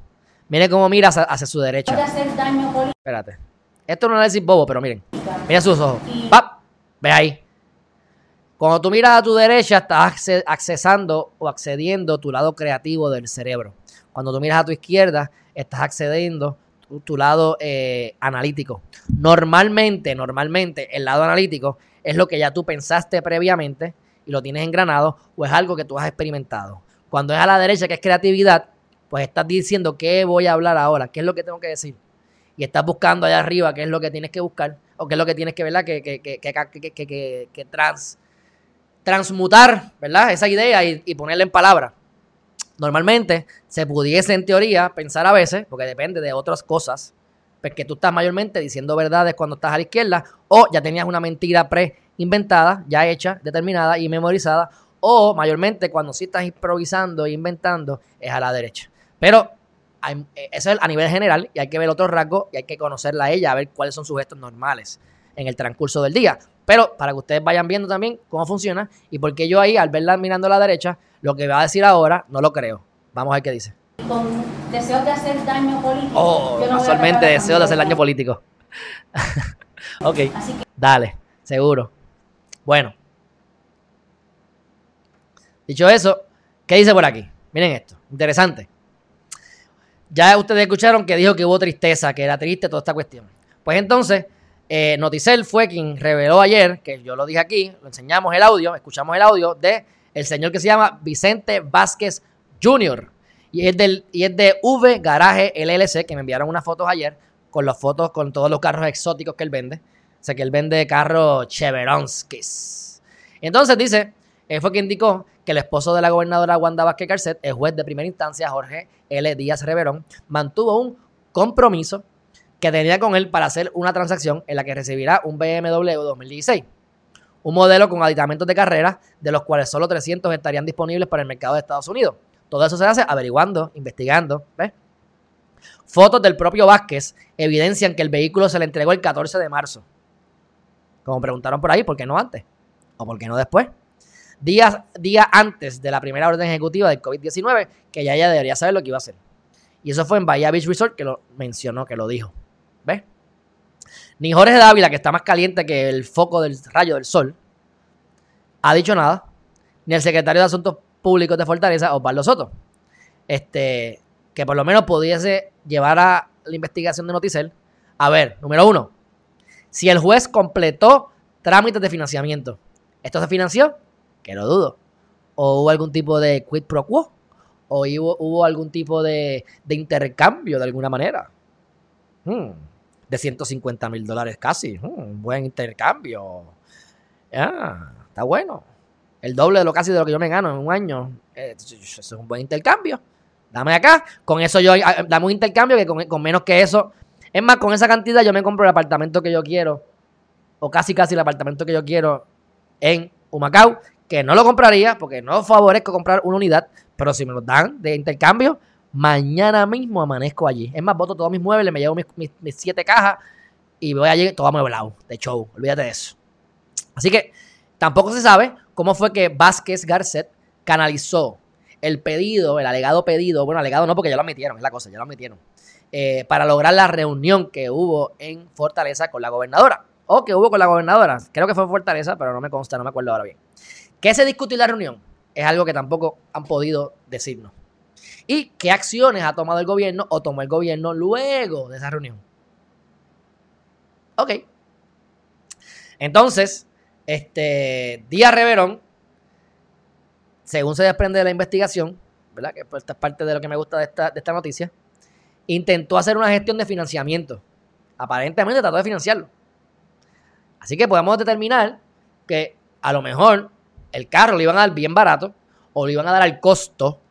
Miren cómo mira hacia, su derecha. De hacer daño político. Espérate. Esto es un análisis bobo, pero miren. Mira sus ojos. ¡Pap! Ve ahí. Cuando tú miras a tu derecha, estás accesando o accediendo tu lado creativo del cerebro. Cuando tú miras a tu izquierda, estás accediendo tu, lado eh, analítico. Normalmente, normalmente, el lado analítico es lo que ya tú pensaste previamente y lo tienes engranado o es algo que tú has experimentado. Cuando es a la derecha, que es creatividad, pues estás diciendo qué voy a hablar ahora, qué es lo que tengo que decir. Y estás buscando allá arriba qué es lo que tienes que buscar o qué es lo que tienes que, ¿verdad? Que, que, que, que, trans, transmutar, ¿verdad? Esa idea y, y ponerla en palabras. Normalmente se pudiese en teoría pensar a veces, porque depende de otras cosas, pues que tú estás mayormente diciendo verdades cuando estás a la izquierda o ya tenías una mentira pre-inventada, ya hecha, determinada y memorizada, o mayormente cuando sí estás improvisando e inventando es a la derecha. Pero eso es a nivel general y hay que ver otros rasgos y hay que conocerla a ella, a ver cuáles son sus gestos normales en el transcurso del día. Pero para que ustedes vayan viendo también cómo funciona y porque yo ahí, al verla mirando a la derecha, lo que va a decir ahora, no lo creo. Vamos a ver qué dice. Con deseos de hacer daño político. Oh, casualmente deseos de hacer daño político. ok, dale, seguro. Bueno. Dicho eso, ¿qué dice por aquí? Miren esto, interesante. Ya ustedes escucharon que dijo que hubo tristeza, que era triste toda esta cuestión. Pues entonces, eh, Noticel fue quien reveló ayer, que yo lo dije aquí, lo enseñamos el audio, escuchamos el audio de el señor que se llama Vicente Vázquez Jr. Y es, del, y es de V Garaje LLC, que me enviaron unas fotos ayer, con las fotos, con todos los carros exóticos que él vende. O sea, que él vende carros Cheveronskis. Entonces dice, él fue quien indicó que el esposo de la gobernadora Wanda Vázquez Carcet, el juez de primera instancia, Jorge L. Díaz Reverón, mantuvo un compromiso que tenía con él para hacer una transacción en la que recibirá un BMW 2016. Un modelo con aditamentos de carrera, de los cuales solo 300 estarían disponibles para el mercado de Estados Unidos. Todo eso se hace averiguando, investigando. ¿ves? Fotos del propio Vázquez evidencian que el vehículo se le entregó el 14 de marzo. Como preguntaron por ahí, ¿por qué no antes? ¿O por qué no después? Días, antes de la primera orden ejecutiva del COVID-19, que ya ella debería saber lo que iba a hacer. Y eso fue en Bahía Beach Resort que lo mencionó, que lo dijo. ¿Ves? Ni Jorge Dávila, que está más caliente que el foco del rayo del sol, ha dicho nada. Ni el secretario de Asuntos Públicos de Fortaleza, Osvaldo Soto. Este, que por lo menos pudiese llevar a la investigación de Noticel. A ver, número uno, si el juez completó trámites de financiamiento, ¿esto se financió? Que lo dudo. ¿O hubo algún tipo de quid pro quo? ¿O hubo, algún tipo de, intercambio de alguna manera? Hmm, de 150 mil dólares casi. Hmm, buen intercambio. Ah, está bueno. El doble de lo casi de lo que yo me gano en un año. Eh, eso es un buen intercambio. Dame acá. Con eso yo, ah, dame un intercambio que con, menos que eso. Es más, con esa cantidad yo me compro el apartamento que yo quiero. O casi casi el apartamento que yo quiero en Humacao. Que no lo compraría porque no favorezco comprar una unidad. Pero si me lo dan de intercambio, mañana mismo amanezco allí. Es más, voto todos mis muebles, me llevo mis, mis siete cajas y voy allí todo amueblado de show. Olvídate de eso. Así que tampoco se sabe cómo fue que Vázquez Garcet canalizó el pedido, el alegado pedido, bueno, alegado no porque ya lo admitieron, es la cosa, ya lo admitieron, eh, para lograr la reunión que hubo en Fortaleza con la gobernadora. O que hubo con la gobernadora. Creo que fue en Fortaleza, pero no me consta, no me acuerdo ahora bien. ¿Qué se discutió en la reunión? Es algo que tampoco han podido decirnos. ¿Y qué acciones ha tomado el gobierno o tomó el gobierno luego de esa reunión? Ok. Entonces, este, Díaz Reverón según se desprende de la investigación, ¿verdad? Que esta es parte de lo que me gusta de esta, de esta noticia, intentó hacer una gestión de financiamiento. Aparentemente trató de financiarlo. Así que podemos determinar que a lo mejor el carro le iban a dar bien barato, o le iban a dar al costo,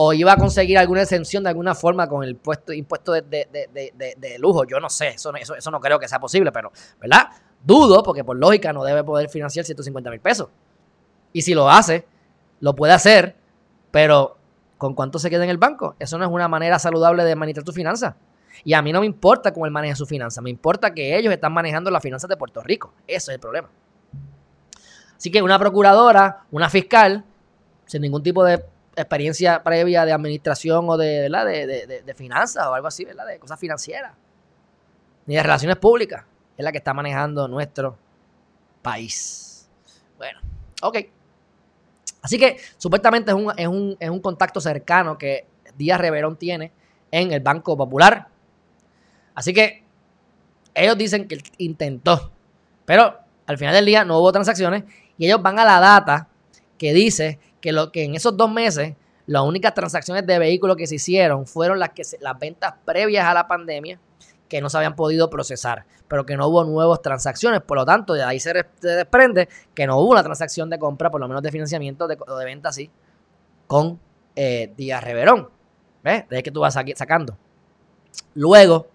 o iba a conseguir alguna exención de alguna forma con el puesto, impuesto de, lujo. Yo no sé, eso, eso, eso no creo que sea posible, pero, ¿verdad? Dudo, porque por lógica no debe poder financiar 150 mil pesos. Y si lo hace, lo puede hacer, pero ¿con cuánto se queda en el banco? Eso no es una manera saludable de administrar tu finanzas. Y a mí no me importa cómo él maneja su finanzas, me importa que ellos están manejando las finanzas de Puerto Rico. Ese es el problema. Así que una procuradora, una fiscal, sin ningún tipo de experiencia previa de administración o de, de, de finanzas o algo así, ¿verdad? de cosas financieras, ni de relaciones públicas, es la que está manejando nuestro país. Bueno, ok. Así que supuestamente es un, es un, es un contacto cercano que Díaz Reverón tiene en el Banco Popular. Así que ellos dicen que intentó, pero al final del día no hubo transacciones y ellos van a la data que dice que, lo, que en esos dos meses las únicas transacciones de vehículos que se hicieron fueron las, que las ventas previas a la pandemia que no se habían podido procesar, pero que no hubo nuevas transacciones. Por lo tanto, de ahí se, desprende que no hubo una transacción de compra, por lo menos de financiamiento de, o de venta así, con eh, Díaz Reverón. ¿Ves? De ahí que tú vas sacando. Luego,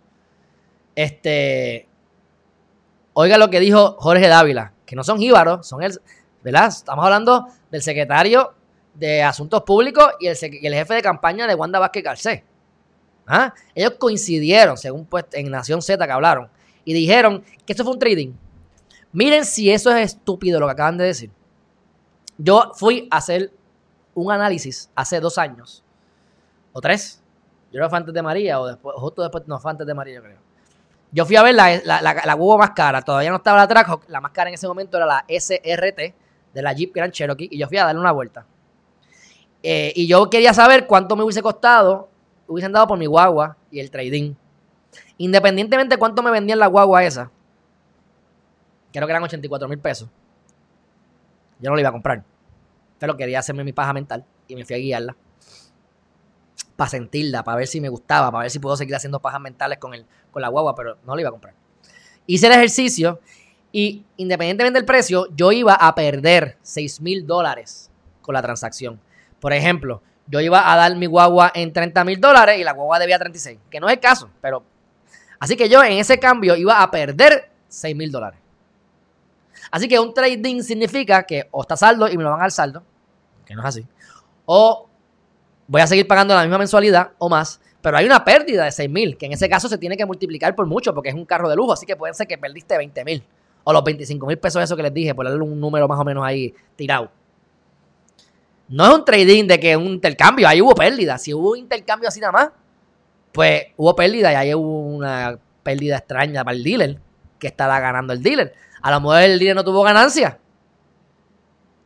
este. Oiga lo que dijo Jorge Dávila, que no son jíbaros, son el. ¿Verdad? Estamos hablando del secretario de Asuntos Públicos y el, jefe de campaña de Wanda Vázquez Garcés. ¿Ah? Ellos coincidieron, según pues, en Nación Z que hablaron, y dijeron que eso fue un trading. Miren si eso es estúpido lo que acaban de decir. Yo fui a hacer un análisis hace dos años, o tres. Yo creo que antes de María, o después, justo después, no, fue antes de María, yo creo. Yo fui a ver la, la, la, más cara, todavía no estaba la la más cara en ese momento era la SRT de la Jeep Grand Cherokee, y yo fui a darle una vuelta. Eh, y yo quería saber cuánto me hubiese costado, hubiesen dado por mi guagua y el trading. Independientemente de cuánto me vendían la guagua esa, creo que eran 84 mil pesos. Yo no la iba a comprar. Pero quería hacerme mi paja mental y me fui a guiarla. Para sentirla, para ver si me gustaba, para ver si puedo seguir haciendo pajas mentales con, el, con la guagua, pero no la iba a comprar. Hice el ejercicio y independientemente del precio, yo iba a perder 6 mil dólares con la transacción. Por ejemplo, yo iba a dar mi guagua en 30 mil dólares y la guagua debía 36, que no es el caso, pero... Así que yo en ese cambio iba a perder 6 mil dólares. Así que un trading significa que o está saldo y me lo van al saldo, que no es así, o voy a seguir pagando la misma mensualidad o más, pero hay una pérdida de 6 mil, que en ese caso se tiene que multiplicar por mucho porque es un carro de lujo, así que puede ser que perdiste 20 mil o los 25 mil pesos eso que les dije, por darle un número más o menos ahí tirado. No es un trading de que un intercambio, ahí hubo pérdida. Si hubo un intercambio así nada más, pues hubo pérdida y ahí hubo una pérdida extraña para el dealer, que estará ganando el dealer. A lo mejor el dealer no tuvo ganancia,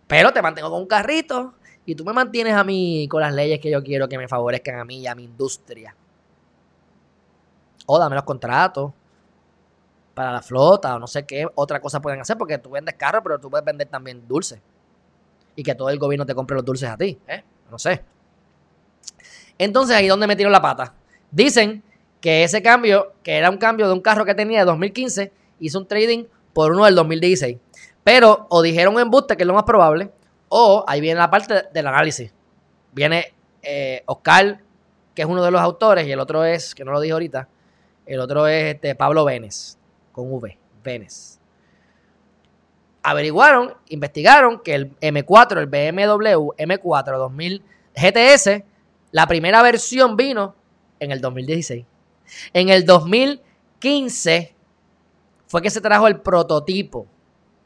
pero te mantengo con un carrito y tú me mantienes a mí con las leyes que yo quiero que me favorezcan a mí y a mi industria. O dame los contratos para la flota o no sé qué otra cosa pueden hacer porque tú vendes carro, pero tú puedes vender también dulces. Y que todo el gobierno te compre los dulces a ti, ¿eh? No sé. Entonces ahí donde metieron la pata. Dicen que ese cambio, que era un cambio de un carro que tenía de 2015, hizo un trading por uno del 2016. Pero o dijeron en buste, que es lo más probable, o ahí viene la parte del análisis. Viene eh, Oscar, que es uno de los autores, y el otro es, que no lo dije ahorita, el otro es este, Pablo Vélez con V, Venice. Averiguaron, investigaron que el M4, el BMW M4 2000 GTS, la primera versión vino en el 2016. En el 2015 fue que se trajo el prototipo,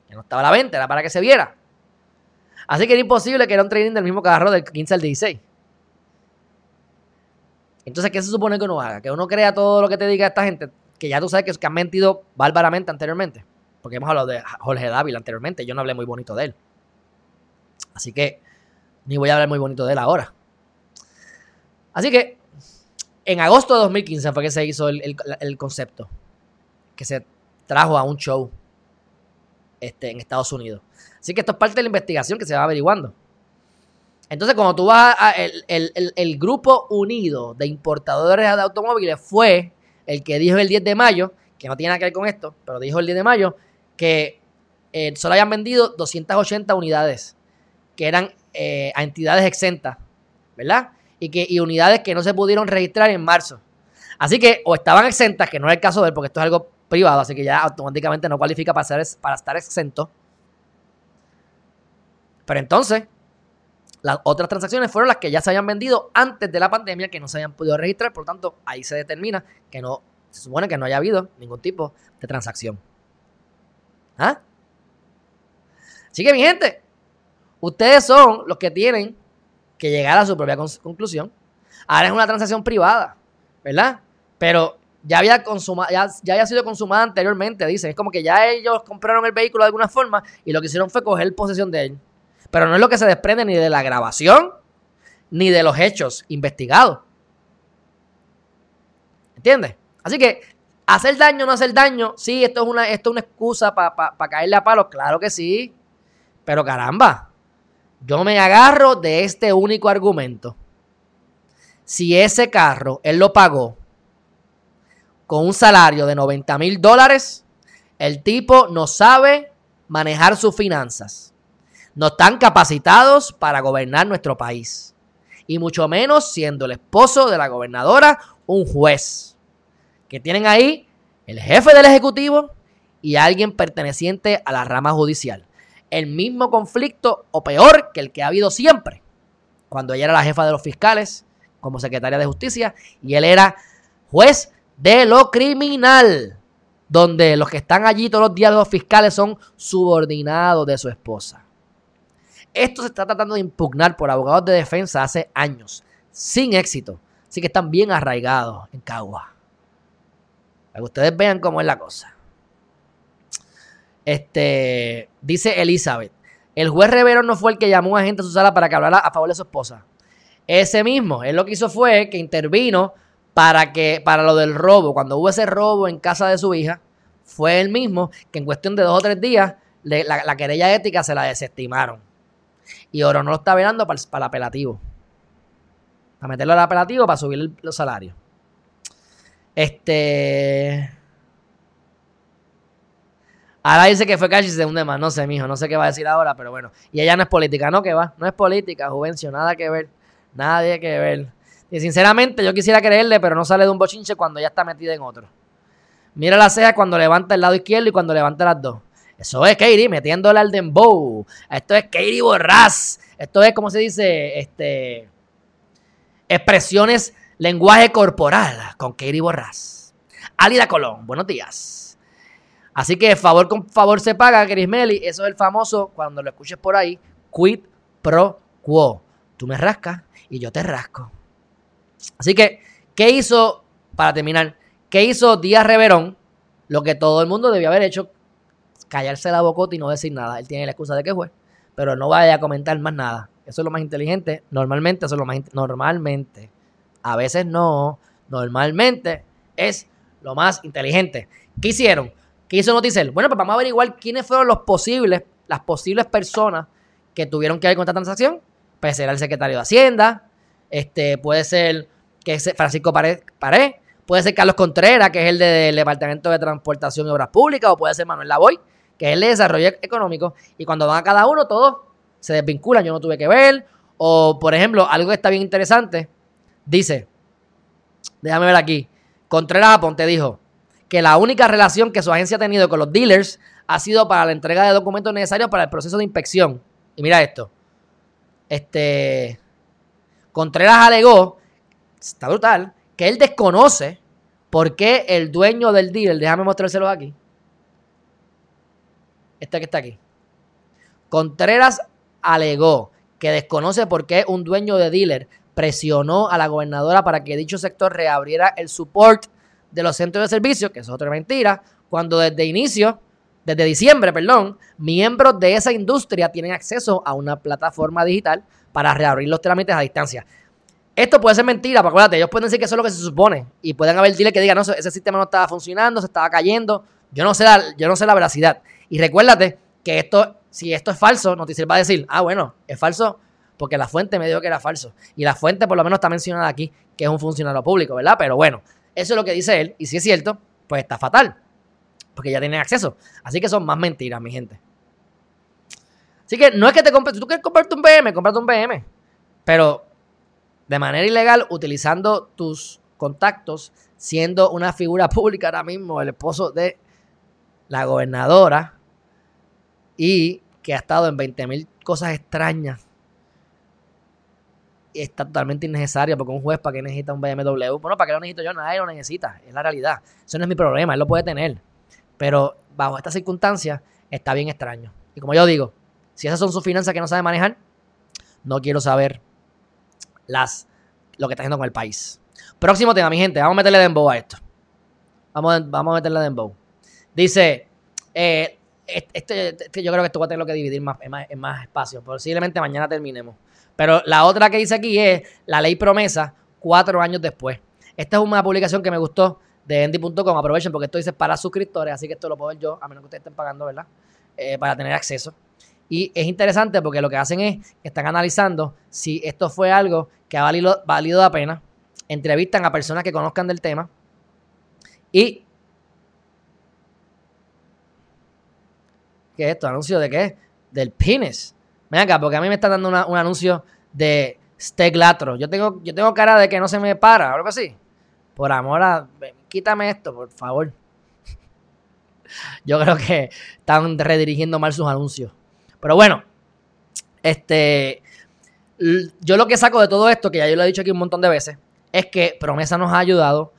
que no estaba la venta, era para que se viera. Así que era imposible que era un trading del mismo carro del 15 al 16. Entonces, ¿qué se supone que uno haga? Que uno crea todo lo que te diga esta gente que ya tú sabes que, que han mentido bárbaramente anteriormente. Porque hemos hablado de Jorge Dávila anteriormente. Yo no hablé muy bonito de él. Así que ni voy a hablar muy bonito de él ahora. Así que en agosto de 2015 fue que se hizo el, concepto. Que se trajo a un show este, en Estados Unidos. Así que esto es parte de la investigación que se va averiguando. Entonces, cuando tú vas a el, el, grupo unido de importadores de automóviles fue el que dijo el 10 de mayo, que no tiene nada que ver con esto, pero dijo el 10 de mayo, que eh, solo hayan vendido 280 unidades, que eran eh, a entidades exentas, ¿verdad? Y, que, y unidades que no se pudieron registrar en marzo. Así que o estaban exentas, que no es el caso de él, porque esto es algo privado, así que ya automáticamente no cualifica para, ser, para estar exento. Pero entonces, las otras transacciones fueron las que ya se habían vendido antes de la pandemia, que no se habían podido registrar, por lo tanto, ahí se determina que no, se supone que no haya habido ningún tipo de transacción. ¿Ah? Así que, mi gente, ustedes son los que tienen que llegar a su propia conclusión. Ahora es una transacción privada, ¿verdad? Pero ya había, consumado, ya, ya, había sido consumada anteriormente, dicen. Es como que ya ellos compraron el vehículo de alguna forma y lo que hicieron fue coger posesión de él. Pero no es lo que se desprende ni de la grabación ni de los hechos investigados. ¿Entiendes? Así que, hacer daño no hacer daño, sí, esto es una, esto es una excusa para caerle a palos, claro que sí. Pero caramba, yo me agarro de este único argumento. Si ese carro él lo pagó con un salario de 90 mil dólares, el tipo no sabe manejar sus finanzas no están capacitados para gobernar nuestro país. Y mucho menos siendo el esposo de la gobernadora un juez. Que tienen ahí el jefe del Ejecutivo y alguien perteneciente a la rama judicial. El mismo conflicto o peor que el que ha habido siempre. Cuando ella era la jefa de los fiscales como secretaria de justicia y él era juez de lo criminal. Donde los que están allí todos los días los fiscales son subordinados de su esposa. Esto se está tratando de impugnar por abogados de defensa hace años, sin éxito. Así que están bien arraigados en Cagua. Para que ustedes vean cómo es la cosa. Este, dice Elizabeth, el juez Rivero no fue el que llamó a gente a su sala para que hablara a favor de su esposa. Ese mismo, él lo que hizo fue que intervino para que, para lo del robo, cuando hubo ese robo en casa de su hija, fue él mismo que en cuestión de dos o tres días la, querella ética se la desestimaron. Y ahora no lo está mirando para, para el apelativo. Para meterlo al apelativo para subir los salarios. Este. Ahora dice que fue casi y se hunde más. No sé, mijo. No sé qué va a decir ahora, pero bueno. Y ella no es política. No, que va. No es política, Juvencio. Nada que ver. Nadie que ver. Y sinceramente, yo quisiera creerle, pero no sale de un bochinche cuando ya está metida en otro. Mira la ceja cuando levanta el lado izquierdo y cuando levanta las dos. Eso es Katie metiéndole al dembow. Esto es Katie Borrás. Esto es, como se dice? Este. Expresiones, lenguaje corporal con Katie Borrás. Alida Colón, buenos días. Así que favor con favor se paga, Meli. Eso es el famoso, cuando lo escuches por ahí, quid pro quo. Tú me rascas y yo te rasco. Así que, ¿qué hizo, para terminar, qué hizo Díaz Reverón? Lo que todo el mundo debió haber hecho, callarse la bocota y no decir nada. Él tiene la excusa de que fue, pero no vaya a comentar más nada. Eso es lo más inteligente. Normalmente, eso es lo más normalmente. A veces no. Normalmente es lo más inteligente. ¿Qué hicieron? ¿Qué hizo Noticel? Bueno, pues vamos a averiguar quiénes fueron los posibles, las posibles personas que tuvieron que ver con esta transacción. Puede ser el secretario de Hacienda, este, puede ser que es Francisco Pared, puede ser Carlos Contreras, que es el del Departamento de Transportación y Obras Públicas, o puede ser Manuel Lavoy, que es el de Desarrollo Económico. Y cuando van a cada uno, todos se desvinculan, yo no tuve que ver. O, por ejemplo, algo que está bien interesante, dice, déjame ver aquí, Contreras Aponte dijo que la única relación que su agencia ha tenido con los dealers ha sido para la entrega de documentos necesarios para el proceso de inspección. Y mira esto, este, Contreras alegó, está brutal, que él desconoce por qué el dueño del dealer, déjame mostrárselos aquí, este que está aquí. Contreras alegó que desconoce por qué un dueño de dealer presionó a la gobernadora para que dicho sector reabriera el support de los centros de servicio, que es otra mentira, cuando desde inicio desde diciembre, perdón, miembros de esa industria tienen acceso a una plataforma digital para reabrir los trámites a distancia. Esto puede ser mentira, pero acuérdate, ellos pueden decir que eso es lo que se supone. Y pueden haber dile que digan, no, ese sistema no estaba funcionando, se estaba cayendo. Yo no sé la, yo no sé la veracidad. Y recuérdate que esto, si esto es falso, Noticiero va a decir, ah, bueno, es falso porque la fuente me dijo que era falso. Y la fuente por lo menos está mencionada aquí, que es un funcionario público, ¿verdad? Pero bueno, eso es lo que dice él. Y si es cierto, pues está fatal porque ya tienen acceso. Así que son más mentiras, mi gente. Así que no es que te compres, tú quieres comprarte un BM, comprate un BM. Pero de manera ilegal, utilizando tus contactos, siendo una figura pública ahora mismo, el esposo de la gobernadora, y que ha estado en 20 mil cosas extrañas. Está totalmente innecesario porque un juez para que necesita un BMW. Bueno, para qué lo necesito yo, nadie lo necesita. Es la realidad. Eso no es mi problema, él lo puede tener. Pero bajo estas circunstancias está bien extraño. Y como yo digo, si esas son sus finanzas que no sabe manejar, no quiero saber las, lo que está haciendo con el país. Próximo tema, mi gente. Vamos a meterle dembow a esto. Vamos, vamos a meterle dembow. Dice, eh, este, este, yo creo que esto va a tener que dividir más, en, más, en más espacio. Posiblemente mañana terminemos. Pero la otra que dice aquí es la ley promesa cuatro años después. Esta es una publicación que me gustó de endy.com. Aprovechen porque esto dice para suscriptores, así que esto lo puedo ver yo, a menos que ustedes estén pagando, ¿verdad? Eh, para tener acceso. Y es interesante porque lo que hacen es que están analizando si esto fue algo que ha valido, valido la pena. Entrevistan a personas que conozcan del tema. Y. ¿Qué es esto? ¿Anuncio de qué? Del penis. Ven acá, porque a mí me están dando un anuncio de steak latro. Yo tengo, yo tengo cara de que no se me para, algo así. Por amor a quítame esto, por favor. Yo creo que están redirigiendo mal sus anuncios. Pero bueno, este, yo lo que saco de todo esto, que ya yo lo he dicho aquí un montón de veces, es que Promesa nos ha ayudado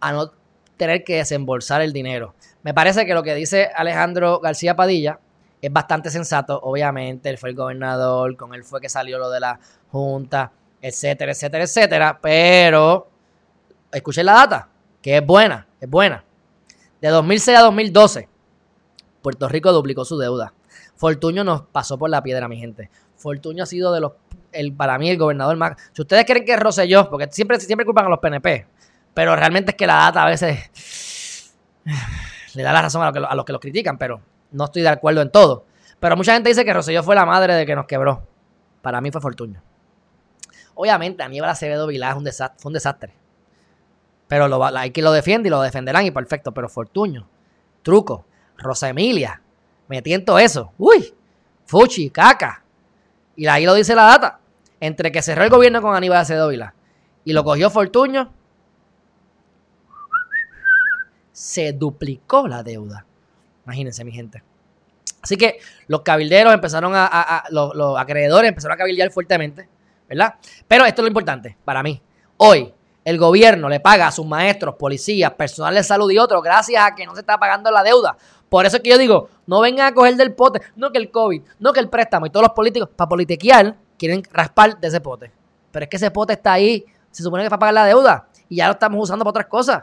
a no tener que desembolsar el dinero. Me parece que lo que dice Alejandro García Padilla es bastante sensato. Obviamente, él fue el gobernador, con él fue que salió lo de la Junta, etcétera, etcétera, etcétera. Pero, escuchen la data que es buena, es buena. De 2006 a 2012, Puerto Rico duplicó su deuda. Fortuño nos pasó por la piedra, mi gente. Fortuño ha sido de los, el, para mí, el gobernador más. Si ustedes creen que es Rosselló, porque siempre, siempre culpan a los PNP, pero realmente es que la data a veces le da la razón a, a los que lo critican, pero no estoy de acuerdo en todo. Pero mucha gente dice que Rosselló fue la madre de que nos quebró. Para mí fue Fortuño. Obviamente, Aníbal Acevedo Vilá un fue un desastre. Pero lo, hay quien lo defiende y lo defenderán y perfecto. Pero Fortuño, Truco, Rosa Emilia, metiendo eso. Uy, Fuchi, caca. Y ahí lo dice la data. Entre que cerró el gobierno con Aníbal Acevedo Vilá y lo cogió Fortuño, se duplicó la deuda. Imagínense, mi gente. Así que los cabilderos empezaron a, los, acreedores empezaron a cabildear fuertemente, ¿verdad? Pero esto es lo importante para mí. Hoy el gobierno le paga a sus maestros, policías, personal de salud y otros gracias a que no se está pagando la deuda. Por eso es que yo digo, no vengan a coger del pote, no que el COVID, no que el préstamo y todos los políticos para politiquear quieren raspar de ese pote. Pero es que ese pote está ahí, se supone que es para pagar la deuda y ya lo estamos usando para otras cosas.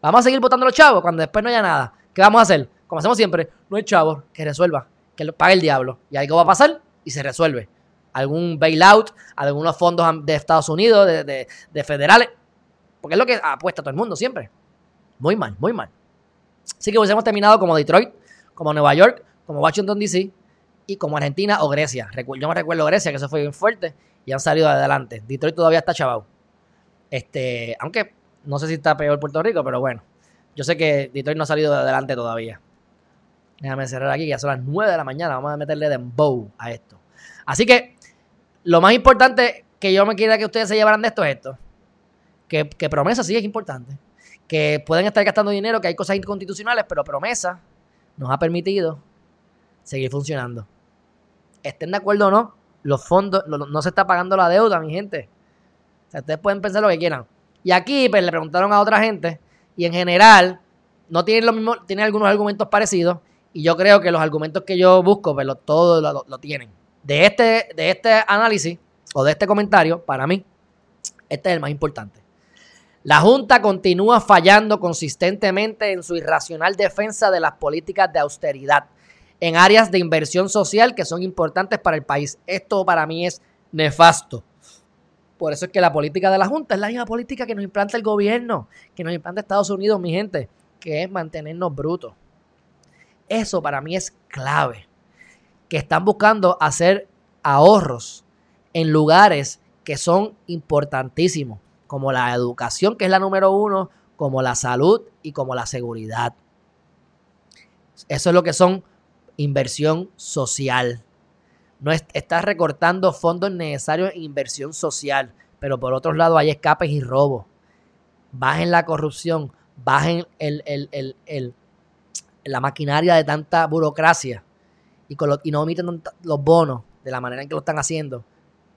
Vamos a seguir votando los chavos cuando después no haya nada. ¿Qué vamos a hacer? Como hacemos siempre, no hay chavos que resuelva, que lo pague el diablo. Y algo va a pasar y se resuelve. Algún bailout, algunos fondos de Estados Unidos, de, federales. Porque es lo que apuesta todo el mundo siempre. Muy mal, muy mal. Así que hubiésemos terminado como Detroit, como Nueva York, como Washington DC y como Argentina o Grecia. Yo me recuerdo Grecia, que eso fue bien fuerte y han salido adelante. Detroit todavía está chavado. Este, aunque no sé si está peor Puerto Rico, pero bueno. Yo sé que Detroit no ha salido de adelante todavía. Déjame cerrar aquí, ya son las 9 de la mañana. Vamos a meterle dembow a esto. Así que lo más importante que yo me quiera que ustedes se llevaran de esto es esto. Que, promesa sí es importante. Que pueden estar gastando dinero, que hay cosas inconstitucionales, pero promesa nos ha permitido seguir funcionando. Estén de acuerdo o no, los fondos, no se está pagando la deuda, mi gente. O sea, ustedes pueden pensar lo que quieran. Y aquí pues, le preguntaron a otra gente y en general no tienen lo mismo, tienen algunos argumentos parecidos y yo creo que los argumentos que yo busco, pero pues, todos lo, tienen. De este, de este análisis o de este comentario, para mí, este es el más importante. La Junta continúa fallando consistentemente en su irracional defensa de las políticas de austeridad en áreas de inversión social que son importantes para el país. Esto para mí es nefasto. Por eso es que la política de la Junta es la misma política que nos implanta el gobierno, que nos implanta Estados Unidos, mi gente, que es mantenernos brutos. Eso para mí es clave. Que están buscando hacer ahorros en lugares que son importantísimos, como la educación, que es la número uno, como la salud y como la seguridad. Eso es lo que son inversión social. No estás recortando fondos necesarios en inversión social, pero por otro lado hay escapes y robos. Bajen la corrupción, bajen el, el, la maquinaria de tanta burocracia y, con y no omiten los bonos de la manera en que lo están haciendo,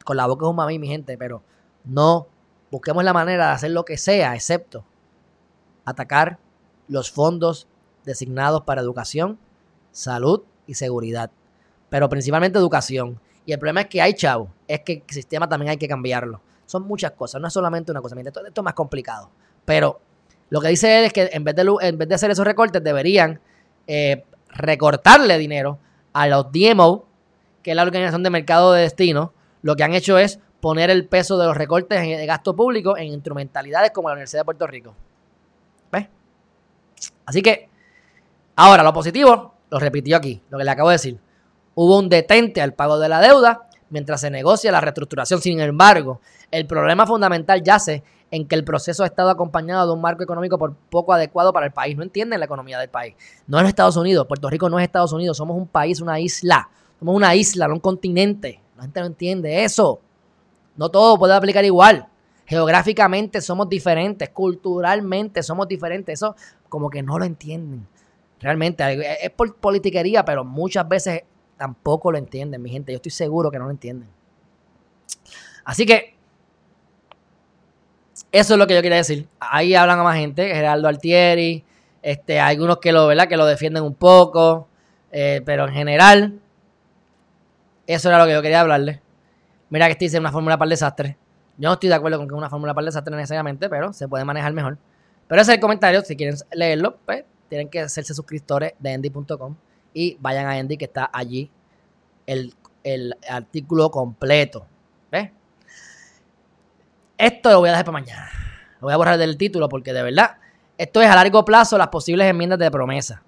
con la boca es un mami, mi gente, pero no busquemos la manera de hacer lo que sea, excepto atacar los fondos designados para educación, salud y seguridad, pero principalmente educación. Y el problema es que hay chavos, es que el sistema también hay que cambiarlo. Son muchas cosas, no es solamente una cosa. Esto, esto es más complicado. Pero lo que dice él es que en vez de, en vez de hacer esos recortes, deberían eh, recortarle dinero a los DMO, que es la Organización de Mercado de Destino, lo que han hecho es poner el peso de los recortes de gasto público en instrumentalidades como la Universidad de Puerto Rico. ¿Ves? Así que, ahora lo positivo, lo repitió aquí, lo que le acabo de decir. Hubo un detente al pago de la deuda mientras se negocia la reestructuración. Sin embargo, el problema fundamental yace en que el proceso ha estado acompañado de un marco económico por poco adecuado para el país. No entienden la economía del país. No es Estados Unidos. Puerto Rico no es Estados Unidos. Somos un país, una isla. Somos una isla, no un continente. La gente no entiende eso. No todo puede aplicar igual. Geográficamente somos diferentes. Culturalmente somos diferentes. Eso como que no lo entienden. Realmente es por politiquería, pero muchas veces tampoco lo entienden, mi gente. Yo estoy seguro que no lo entienden. Así que eso es lo que yo quería decir. Ahí hablan a más gente, Geraldo Altieri, este, algunos que lo, ¿verdad? que lo defienden un poco, eh, pero en general, eso era lo que yo quería hablarle. Mira que este dice una fórmula para el desastre. Yo no estoy de acuerdo con que es una fórmula para el desastre necesariamente, pero se puede manejar mejor. Pero ese es el comentario. Si quieren leerlo, pues tienen que hacerse suscriptores de Endy.com y vayan a Endy que está allí el el artículo completo. ¿Ves? Esto lo voy a dejar para mañana. Lo voy a borrar del título porque de verdad, esto es a largo plazo las posibles enmiendas de promesa.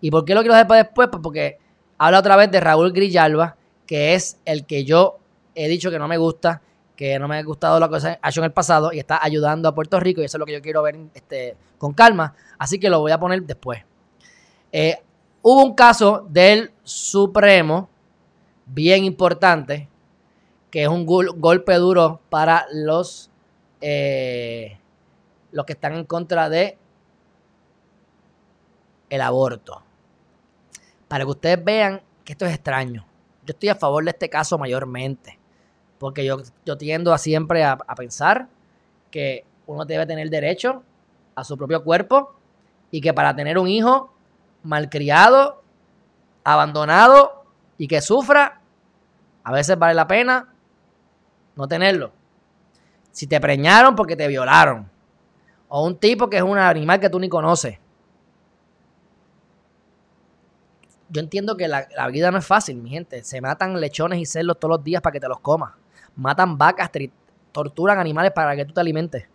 ¿Y por qué lo quiero dejar para después? Pues porque habla otra vez de Raúl Grillalba, que es el que yo he dicho que no me gusta, que no me ha gustado lo que ha hecho en el pasado y está ayudando a Puerto Rico y eso es lo que yo quiero ver este, con calma. Así que lo voy a poner después. Eh, hubo un caso del Supremo bien importante, que es un golpe duro para los, eh, los que están en contra de el aborto. Para que ustedes vean que esto es extraño. Yo estoy a favor de este caso mayormente. Porque yo, yo tiendo a siempre a, a pensar que uno debe tener derecho a su propio cuerpo y que para tener un hijo malcriado, abandonado y que sufra, a veces vale la pena no tenerlo. Si te preñaron porque te violaron. O un tipo que es un animal que tú ni conoces. Yo entiendo que la, vida no es fácil, mi gente. Se matan lechones y cerdos todos los días para que te los comas. Matan vacas, torturan animales para que tú te alimentes.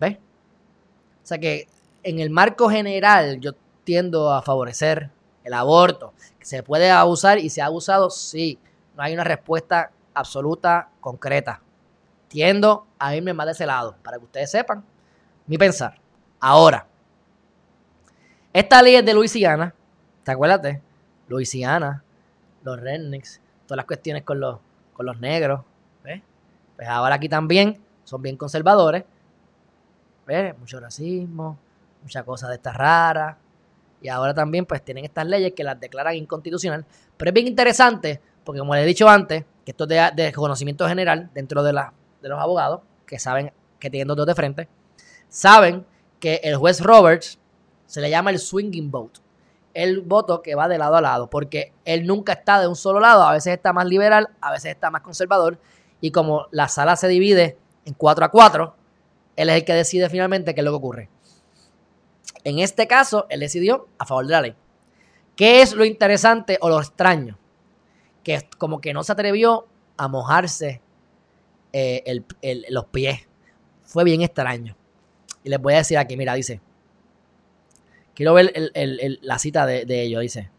¿Ves? O sea que en el marco general yo tiendo a favorecer el aborto. Se puede abusar y se ha abusado, sí. No hay una respuesta absoluta, concreta. Tiendo a irme más de ese lado, para que ustedes sepan mi pensar. Ahora, esta ley es de Luisiana, ¿te acuerdas? Luisiana, los rednecks, todas las cuestiones con los, con los negros, ¿ves? Pues ahora aquí también son bien conservadores, ¿ves? Mucho racismo, muchas cosas de estas raras. Y ahora también pues tienen estas leyes que las declaran inconstitucional. Pero es bien interesante porque como les he dicho antes, que esto es de, conocimiento general dentro de, de los abogados, que saben que tienen dos de frente, saben que el juez Roberts se le llama el swinging vote. El voto que va de lado a lado, porque él nunca está de un solo lado, a veces está más liberal, a veces está más conservador, y como la sala se divide en 4 a 4, él es el que decide finalmente qué es lo que ocurre. En este caso, él decidió a favor de la ley. ¿Qué es lo interesante o lo extraño? Que como que no se atrevió a mojarse eh, los pies. Fue bien extraño. Y les voy a decir aquí, mira, dice. Quiero ver la cita de, ello, dice.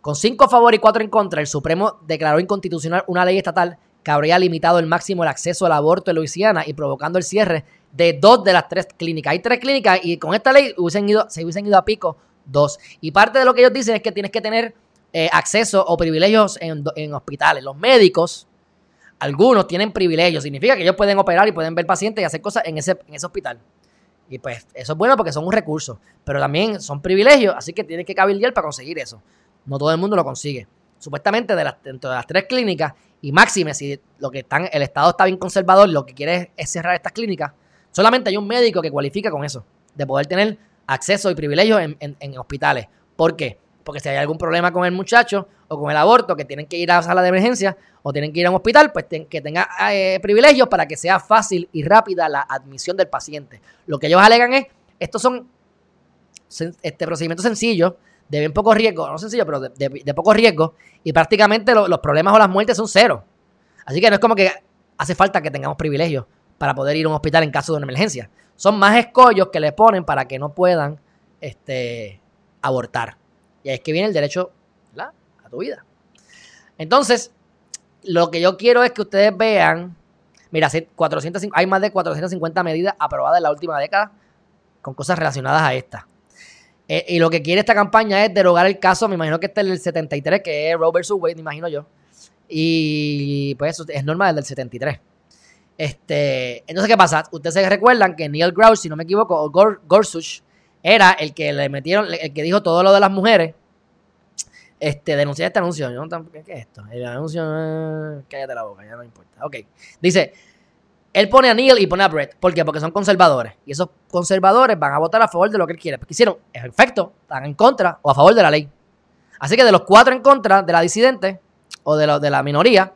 Con cinco a favor y cuatro en contra, el Supremo declaró inconstitucional una ley estatal que habría limitado el máximo el acceso al aborto en Luisiana y provocando el cierre de dos de las tres clínicas. Hay tres clínicas y con esta ley hubiesen ido, se hubiesen ido a pico dos. Y parte de lo que ellos dicen es que tienes que tener eh, acceso o privilegios en, hospitales. Los médicos, algunos tienen privilegios. Significa que ellos pueden operar y pueden ver pacientes y hacer cosas en ese, en ese hospital. Y pues eso es bueno porque son un recurso. Pero también son privilegios, así que tienes que cabildear para conseguir eso. No todo el mundo lo consigue. Supuestamente de las, dentro de las tres clínicas, y máxime, si lo que están, el Estado está bien conservador, lo que quiere es cerrar estas clínicas, Solamente hay un médico que cualifica con eso, de poder tener acceso y privilegios en, hospitales. ¿Por qué? Porque si hay algún problema con el muchacho o con el aborto, que tienen que ir a la sala de emergencia o tienen que ir a un hospital, pues que tenga eh, privilegios para que sea fácil y rápida la admisión del paciente. Lo que ellos alegan es, estos son este, procedimientos sencillos, de bien poco riesgo, no sencillo, pero de, poco riesgo, y prácticamente los problemas o las muertes son cero. Así que no es como que hace falta que tengamos privilegios para poder ir a un hospital en caso de una emergencia. Son más escollos que le ponen para que no puedan este, abortar. Y ahí es que viene el derecho a tu vida. Entonces, lo que yo quiero es que ustedes vean, mira, hay más de 450 medidas aprobadas en la última década con cosas relacionadas a esta. Eh, y lo que quiere esta campaña es derogar el caso, me imagino que este es el 73, que es Robert Wade, me imagino yo. Y pues eso es normal del 73. Este, entonces, ¿qué pasa? Ustedes se recuerdan que Neil Grouch, si no me equivoco, o Gorsuch, era el que le metieron, el que dijo todo lo de las mujeres. Este, denuncié este anuncio. ¿qué, es esto? El anuncio. Eh, cállate la boca, ya no importa. Ok. Dice: él pone a Neil y pone a Brett. ¿Por qué? Porque son conservadores. Y esos conservadores van a votar a favor de lo que él quiere. Porque hicieron, en efecto, están en contra o a favor de la ley. Así que de los cuatro en contra de la disidente o de la minoría,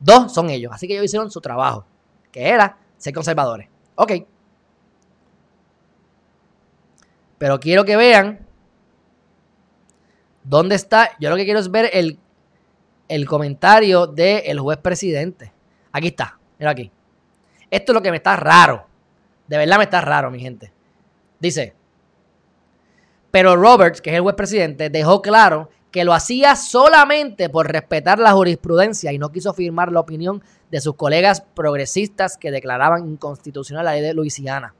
dos son ellos. Así que ellos hicieron su trabajo que era ser conservadores. Ok. Pero quiero que vean ¿Dónde está? Yo lo que quiero es ver el, el comentario del juez presidente. Aquí está, mira aquí. Esto es lo que me está raro. De verdad me está raro, mi gente. Dice, pero Roberts, que es el juez presidente, dejó claro que lo hacía solamente por respetar la jurisprudencia y no quiso firmar la opinión de sus colegas progresistas que declaraban inconstitucional la ley de Luisiana.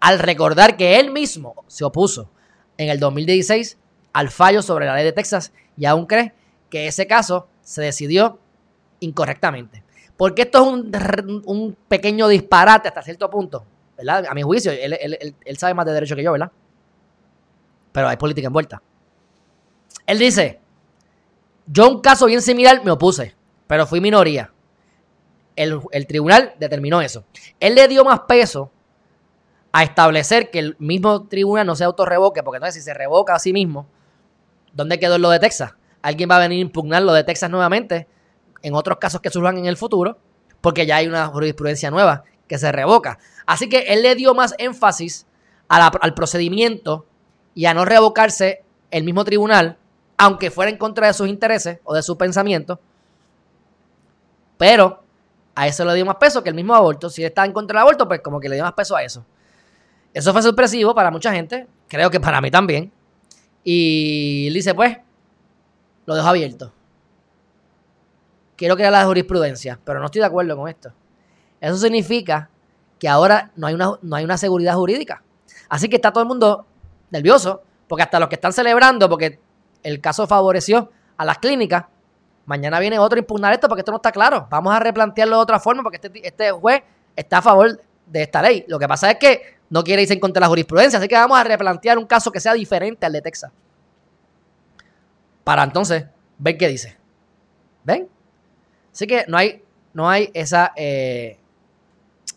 Al recordar que él mismo se opuso en el 2016 al fallo sobre la ley de Texas y aún cree que ese caso se decidió incorrectamente. Porque esto es un, pequeño disparate hasta cierto punto, ¿verdad? A mi juicio, él, él sabe más de derecho que yo, ¿verdad? Pero hay política envuelta. Él dice, yo un caso bien similar me opuse, pero fui minoría. El, tribunal determinó eso. Él le dio más peso a establecer que el mismo tribunal no se autorrevoque, porque entonces si se revoca a sí mismo, ¿dónde quedó lo de Texas? Alguien va a venir a impugnar lo de Texas nuevamente en otros casos que surjan en el futuro, porque ya hay una jurisprudencia nueva que se revoca. Así que él le dio más énfasis al procedimiento y a no revocarse el mismo tribunal aunque fuera en contra de sus intereses o de su pensamiento. Pero a eso le dio más peso que el mismo aborto. Si él está en contra del aborto, pues como que le dio más peso a eso. Eso fue sorpresivo para mucha gente, creo que para mí también. Y él dice, pues, lo dejo abierto. Quiero crear la jurisprudencia, pero no estoy de acuerdo con esto. Eso significa que ahora no hay una, no hay una seguridad jurídica. Así que está todo el mundo nervioso, porque hasta los que están celebrando, porque el caso favoreció a las clínicas. Mañana viene otro a impugnar esto porque esto no está claro. Vamos a replantearlo de otra forma porque este, este juez está a favor de esta ley. Lo que pasa es que no quiere irse en contra de la jurisprudencia, así que vamos a replantear un caso que sea diferente al de Texas. Para entonces ver qué dice. ¿Ven? Así que no hay, no hay esa, eh,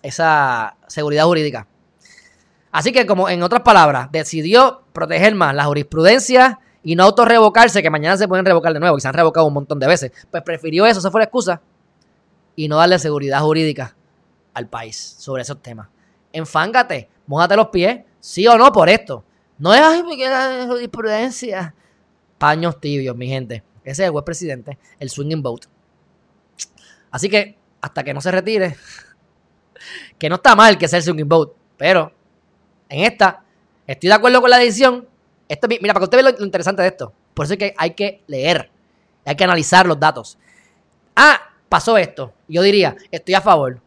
esa seguridad jurídica. Así que, como en otras palabras, decidió proteger más la jurisprudencia y no autorrevocarse, que mañana se pueden revocar de nuevo, y se han revocado un montón de veces, pues prefirió eso, esa fue la excusa, y no darle seguridad jurídica al país sobre esos temas. Enfángate, mójate los pies, sí o no por esto. No es, ay, me queda jurisprudencia. Paños tibios, mi gente. Ese es el juez presidente, el swinging vote. Así que, hasta que no se retire, que no está mal que sea el swinging vote, pero en esta, estoy de acuerdo con la decisión, mira, para que usted vea lo, interesante de esto. Por eso es que hay que leer, hay que analizar los datos. Ah, pasó esto. Yo diría, estoy a favor.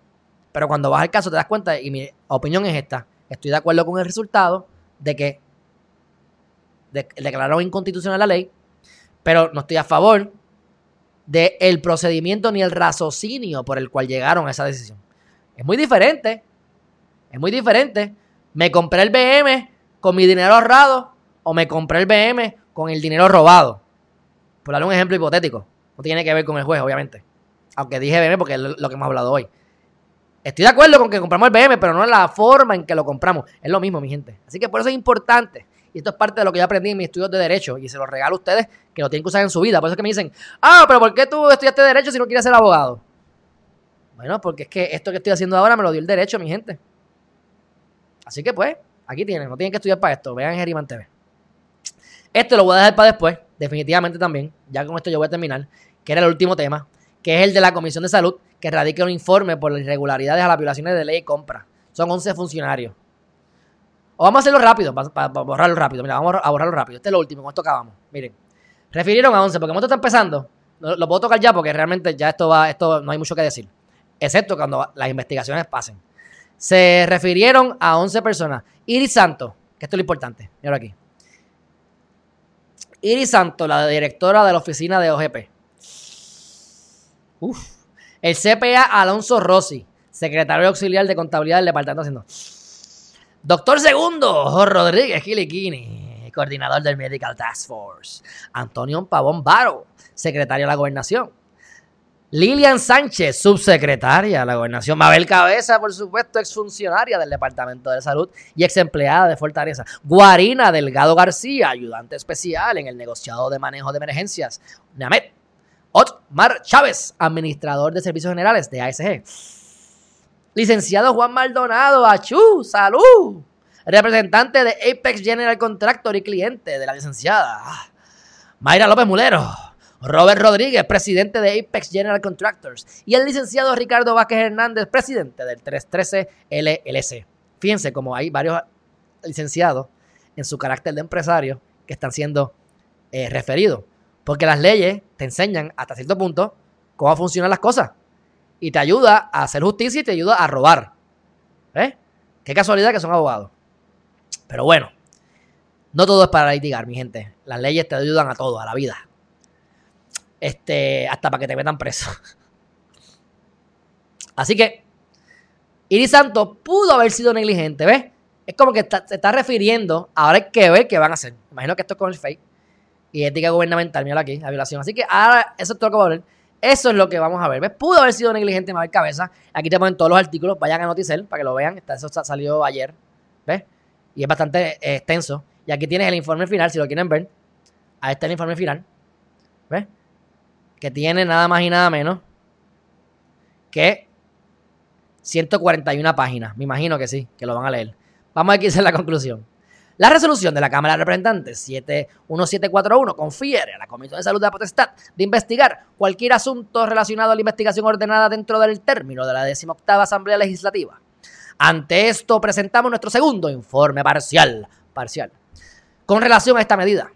Pero cuando vas al caso te das cuenta, y mi opinión es esta, estoy de acuerdo con el resultado de que declararon inconstitucional la ley, pero no estoy a favor del procedimiento ni el raciocinio por el cual llegaron a esa decisión. Es muy diferente. Es muy diferente. Me compré el BM con mi dinero ahorrado o me compré el BM con el dinero robado. Por darle un ejemplo hipotético. No tiene que ver con el juez, obviamente. Aunque dije BM porque es lo que hemos hablado hoy. Estoy de acuerdo con que compramos el BM, pero no en la forma en que lo compramos. Es lo mismo, mi gente. Así que por eso es importante. Y esto es parte de lo que yo aprendí en mis estudios de Derecho. Y se los regalo a ustedes que lo tienen que usar en su vida. Por eso es que me dicen, ah, pero ¿por qué tú estudiaste Derecho si no quieres ser abogado? Bueno, porque es que esto que estoy haciendo ahora me lo dio el Derecho, mi gente. Así que pues, aquí tienen. No tienen que estudiar para esto. Vean Geriman TV. Esto lo voy a dejar para después, definitivamente también. Ya con esto yo voy a terminar. Que era el último tema, que es el de la Comisión de Salud, que radica un informe por las irregularidades a las violaciones de ley y compra. Son 11 funcionarios. O vamos a hacerlo rápido, para, borrarlo rápido. Mira, vamos a borrarlo rápido. Este es lo último, con esto acabamos. Miren, refirieron a 11, porque como esto está empezando, lo, puedo tocar ya porque realmente ya esto va, esto no hay mucho que decir. Excepto cuando las investigaciones pasen. Se refirieron a 11 personas. Iris Santos, que esto es lo importante. Mira aquí. Iris Santo, la directora de la oficina de OGP. Uf. El CPA Alonso Rossi, secretario auxiliar de contabilidad del departamento haciendo. Doctor Segundo, Rodríguez Giliquini, coordinador del Medical Task Force. Antonio Pavón Baro, secretario de la gobernación. Lilian Sánchez, subsecretaria de la gobernación. Mabel Cabeza, por supuesto, exfuncionaria del Departamento de Salud y ex empleada de Fortaleza. Guarina Delgado García, ayudante especial en el negociado de manejo de emergencias. Namet. Otmar Chávez, administrador de servicios generales de ASG. Licenciado Juan Maldonado, Achú, salud. Representante de Apex General Contractor y cliente de la licenciada Mayra López Mulero, Robert Rodríguez, presidente de Apex General Contractors, y el licenciado Ricardo Vázquez Hernández, presidente del 313 LLC. Fíjense como hay varios licenciados en su carácter de empresario que están siendo eh, referidos. Porque las leyes te enseñan hasta cierto punto cómo funcionan las cosas. Y te ayuda a hacer justicia y te ayuda a robar. ¿Eh? Qué casualidad que son abogados. Pero bueno, no todo es para litigar, mi gente. Las leyes te ayudan a todo, a la vida este, hasta para que te metan preso. Así que Iris Santos pudo haber sido negligente, ¿ves? Es como que se está refiriendo, ahora hay que ver qué van a hacer. Imagino que esto es con el fake y ética gubernamental, mira aquí, la violación. Así que ahora eso es todo que ver. Eso es lo que vamos a ver. ¿Ves? Pudo haber sido negligente, me cabeza. Aquí te ponen todos los artículos, vayan a Noticel para que lo vean. Eso salió ayer, ¿ves? Y es bastante eh, extenso. Y aquí tienes el informe final, si lo quieren ver. Ahí está el informe final. ¿Ves? Que tiene nada más y nada menos que 141 páginas. Me imagino que sí, que lo van a leer. Vamos a ver qué la conclusión. La resolución de la Cámara de Representantes 71741 confiere a la Comisión de Salud de la Potestad de investigar cualquier asunto relacionado a la investigación ordenada dentro del término de la 18 Asamblea Legislativa. Ante esto presentamos nuestro segundo informe parcial, parcial con relación a esta medida.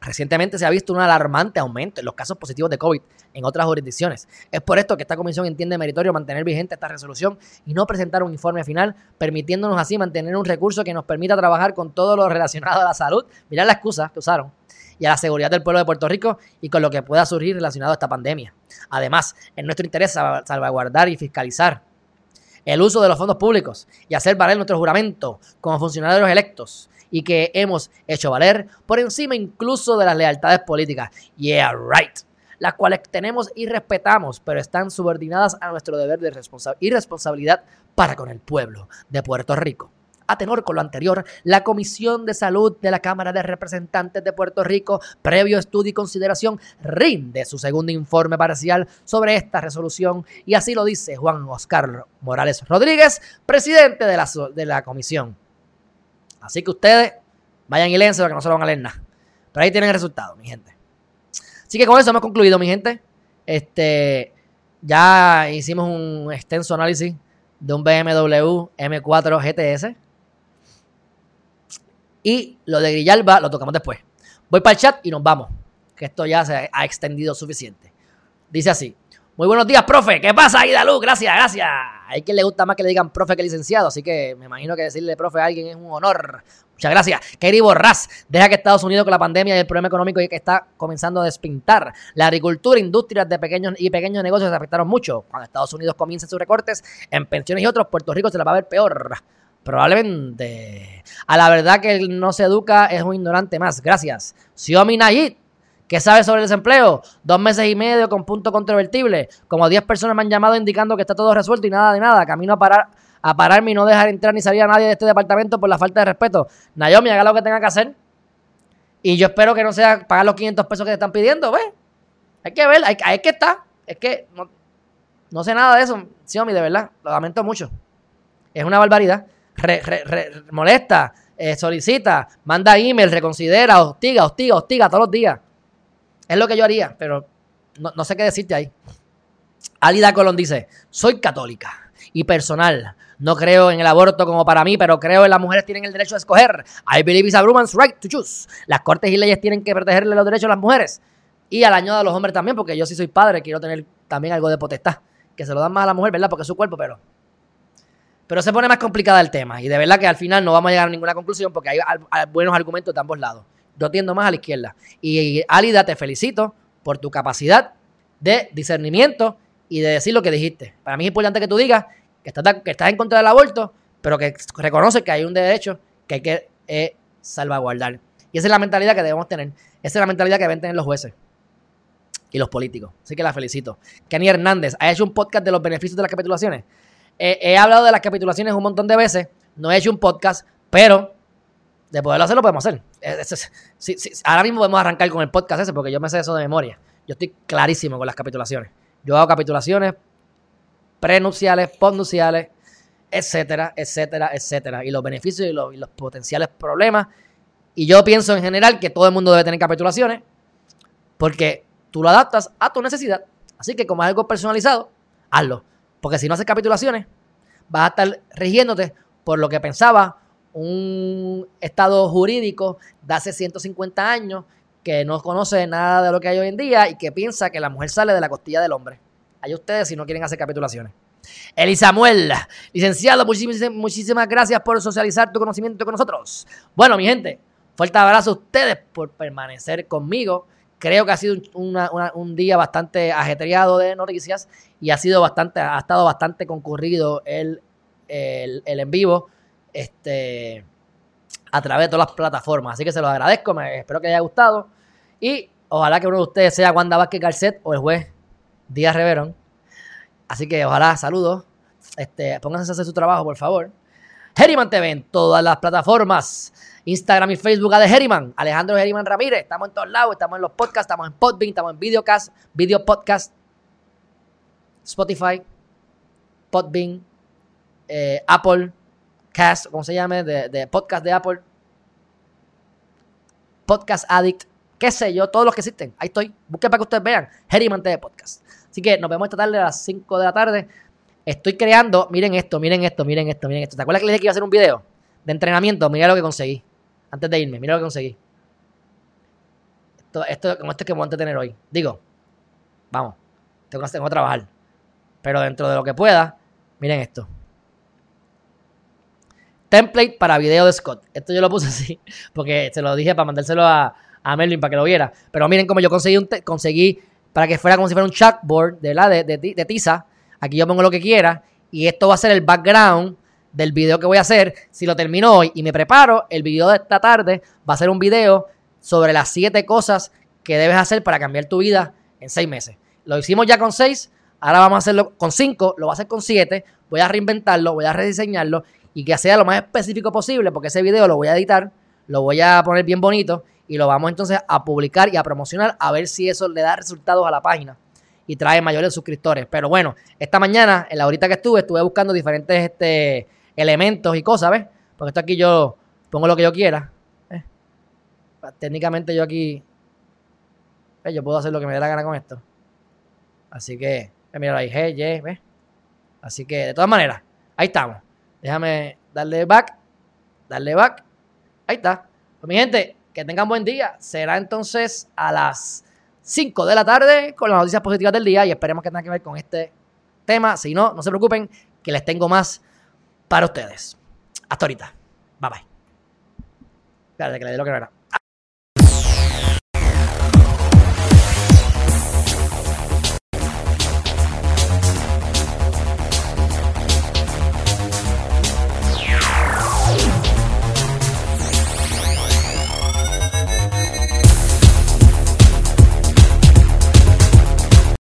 Recientemente se ha visto un alarmante aumento en los casos positivos de COVID en otras jurisdicciones. Es por esto que esta comisión entiende meritorio mantener vigente esta resolución y no presentar un informe final, permitiéndonos así mantener un recurso que nos permita trabajar con todo lo relacionado a la salud, mirar la excusa que usaron, y a la seguridad del pueblo de Puerto Rico y con lo que pueda surgir relacionado a esta pandemia. Además, en nuestro interés salvaguardar y fiscalizar el uso de los fondos públicos y hacer valer nuestro juramento como funcionarios electos y que hemos hecho valer por encima incluso de las lealtades políticas. Yeah, right. Las cuales tenemos y respetamos, pero están subordinadas a nuestro deber de responsabilidad para con el pueblo de Puerto Rico. A tenor con lo anterior, la Comisión de Salud de la Cámara de Representantes de Puerto Rico, previo estudio y consideración, rinde su segundo informe parcial sobre esta resolución y así lo dice Juan Oscar Morales Rodríguez, presidente de la, de la comisión. Así que ustedes vayan y léense porque no se van a leer nada. Pero ahí tienen el resultado, mi gente. Así que con eso hemos concluido, mi gente. Este, ya hicimos un extenso análisis de un BMW M4 GTS. Y lo de Grillalba lo tocamos después. Voy para el chat y nos vamos. Que esto ya se ha extendido suficiente. Dice así. Muy buenos días, profe. ¿Qué pasa, Aida Luz? Gracias, gracias. Hay quien le gusta más que le digan profe que licenciado, así que me imagino que decirle profe a alguien es un honor. Muchas gracias. Kerry Borras deja que Estados Unidos con la pandemia y el problema económico que está comenzando a despintar. La agricultura, industrias de pequeños y pequeños negocios se afectaron mucho. Cuando Estados Unidos comience sus recortes en pensiones y otros, Puerto Rico se la va a ver peor. Probablemente. A la verdad que él no se educa es un ignorante más. Gracias. Xiomi Nayit ¿Qué sabes sobre el desempleo? Dos meses y medio con punto controvertible. Como 10 personas me han llamado indicando que está todo resuelto y nada de nada. Camino a parar a pararme y no dejar entrar ni salir a nadie de este departamento por la falta de respeto. Naomi, haga lo que tenga que hacer. Y yo espero que no sea pagar los 500 pesos que te están pidiendo, ¿ves? Hay que ver, hay, que estar. Es que no, sé nada de eso, Xiaomi, de verdad. Lo lamento mucho. Es una barbaridad. Molesta, eh, solicita, manda email, reconsidera, hostiga, hostiga, hostiga todos los días. Es lo que yo haría, pero no, sé qué decirte ahí. Alida Colón dice, soy católica y personal. No creo en el aborto como para mí, pero creo en las mujeres tienen el derecho a escoger. I believe it's a woman's right to choose. Las cortes y leyes tienen que protegerle los derechos a las mujeres. Y al año de los hombres también, porque yo sí soy padre, quiero tener también algo de potestad. Que se lo dan más a la mujer, ¿verdad? Porque es su cuerpo, pero... Pero se pone más complicada el tema. Y de verdad que al final no vamos a llegar a ninguna conclusión porque hay buenos argumentos de ambos lados. Yo tiendo más a la izquierda. Y Alida, te felicito por tu capacidad de discernimiento y de decir lo que dijiste. Para mí es importante que tú digas que estás, que estás en contra del aborto, pero que reconoces que hay un derecho que hay que eh, salvaguardar. Y esa es la mentalidad que debemos tener. Esa es la mentalidad que deben tener los jueces y los políticos. Así que la felicito. Kenny Hernández ha hecho un podcast de los beneficios de las capitulaciones. He hablado de las capitulaciones un montón de veces. No he hecho un podcast, pero de poderlo hacer, lo podemos hacer. ahora mismo podemos arrancar con el podcast ese porque yo me sé eso de memoria. Yo estoy clarísimo con las capitulaciones. Yo hago capitulaciones prenunciales, postnuciales, etcétera, etcétera, etcétera. Y los beneficios y los, potenciales problemas Y yo pienso en general que todo el mundo debe tener capitulaciones porque tú lo adaptas a tu necesidad. Así que como es algo personalizado, hazlo. Porque si no haces capitulaciones, vas a estar rigiéndote por lo que pensaba un estado jurídico de hace 150 años que no conoce nada de lo que hay hoy en día y que piensa que la mujer sale de la costilla del hombre. Hay ustedes si no quieren hacer capitulaciones. Eli Samuel, licenciado, muchísimas, muchísimas gracias por socializar tu conocimiento con nosotros. Bueno, mi gente, fuerte abrazo a ustedes por permanecer conmigo. Creo que ha sido un día bastante ajetreado de noticias y ha sido bastante, ha estado bastante concurrido el, el, en vivo este, a través de todas las plataformas. Así que se los agradezco, me, espero que haya gustado. Y ojalá que uno de ustedes sea Wanda Vázquez Garcet o el juez Díaz Reverón. Así que ojalá, saludos. Este, pónganse a hacer su trabajo, por favor. Herriman TV todas las plataformas. Instagram y Facebook a de Herriman. Alejandro Herriman Ramírez. Estamos en todos lados. Estamos en los podcasts. Estamos en Podbean. Estamos en Videocast. Video Podcast. Spotify. Podbean. Eh, Apple. Cast. ¿Cómo se llame? De, podcast de Apple. Podcast Addict. Qué sé yo. Todos los que existen. Ahí estoy. Busquen para que ustedes vean. Herriman TV Podcast. Así que nos vemos esta tarde a las 5 de la tarde. Estoy creando, miren esto, miren esto, miren esto, miren esto. ¿Te acuerdas que le dije que iba a hacer un video de entrenamiento? Mira lo que conseguí. Antes de irme, mira lo que conseguí. Esto, esto, con esto es que voy a entretener hoy. Digo, vamos, tengo que, tengo que trabajar. Pero dentro de lo que pueda, miren esto. Template para video de Scott. Esto yo lo puse así, porque se lo dije para mandárselo a, a Merlin para que lo viera. Pero miren cómo yo conseguí, un conseguí para que fuera como si fuera un chalkboard de, la, de, de, tiza. Aquí yo pongo lo que quiera y esto va a ser el background del video que voy a hacer. Si lo termino hoy y me preparo, el video de esta tarde va a ser un video sobre las siete cosas que debes hacer para cambiar tu vida en seis meses. Lo hicimos ya con seis, ahora vamos a hacerlo con cinco, lo voy a hacer con siete, voy a reinventarlo, voy a rediseñarlo y que sea lo más específico posible porque ese video lo voy a editar, lo voy a poner bien bonito y lo vamos entonces a publicar y a promocionar a ver si eso le da resultados a la página y trae mayores suscriptores. Pero bueno, esta mañana, en la horita que estuve, estuve buscando diferentes este, elementos y cosas, ¿ves? Porque esto aquí yo pongo lo que yo quiera. Técnicamente yo aquí, yo puedo hacer lo que me dé la gana con esto. Así que, mira ahí, G, Y, ¿ves? Así que, de todas maneras, ahí estamos. Déjame darle back, darle back. Ahí está. Pues mi gente, que tengan buen día. Será entonces a las 5 de la tarde con las noticias positivas del día y esperemos que tenga que ver con este tema. Si no, no se preocupen, que les tengo más para ustedes. Hasta ahorita. Bye bye. Espérate, que le dé lo que no era.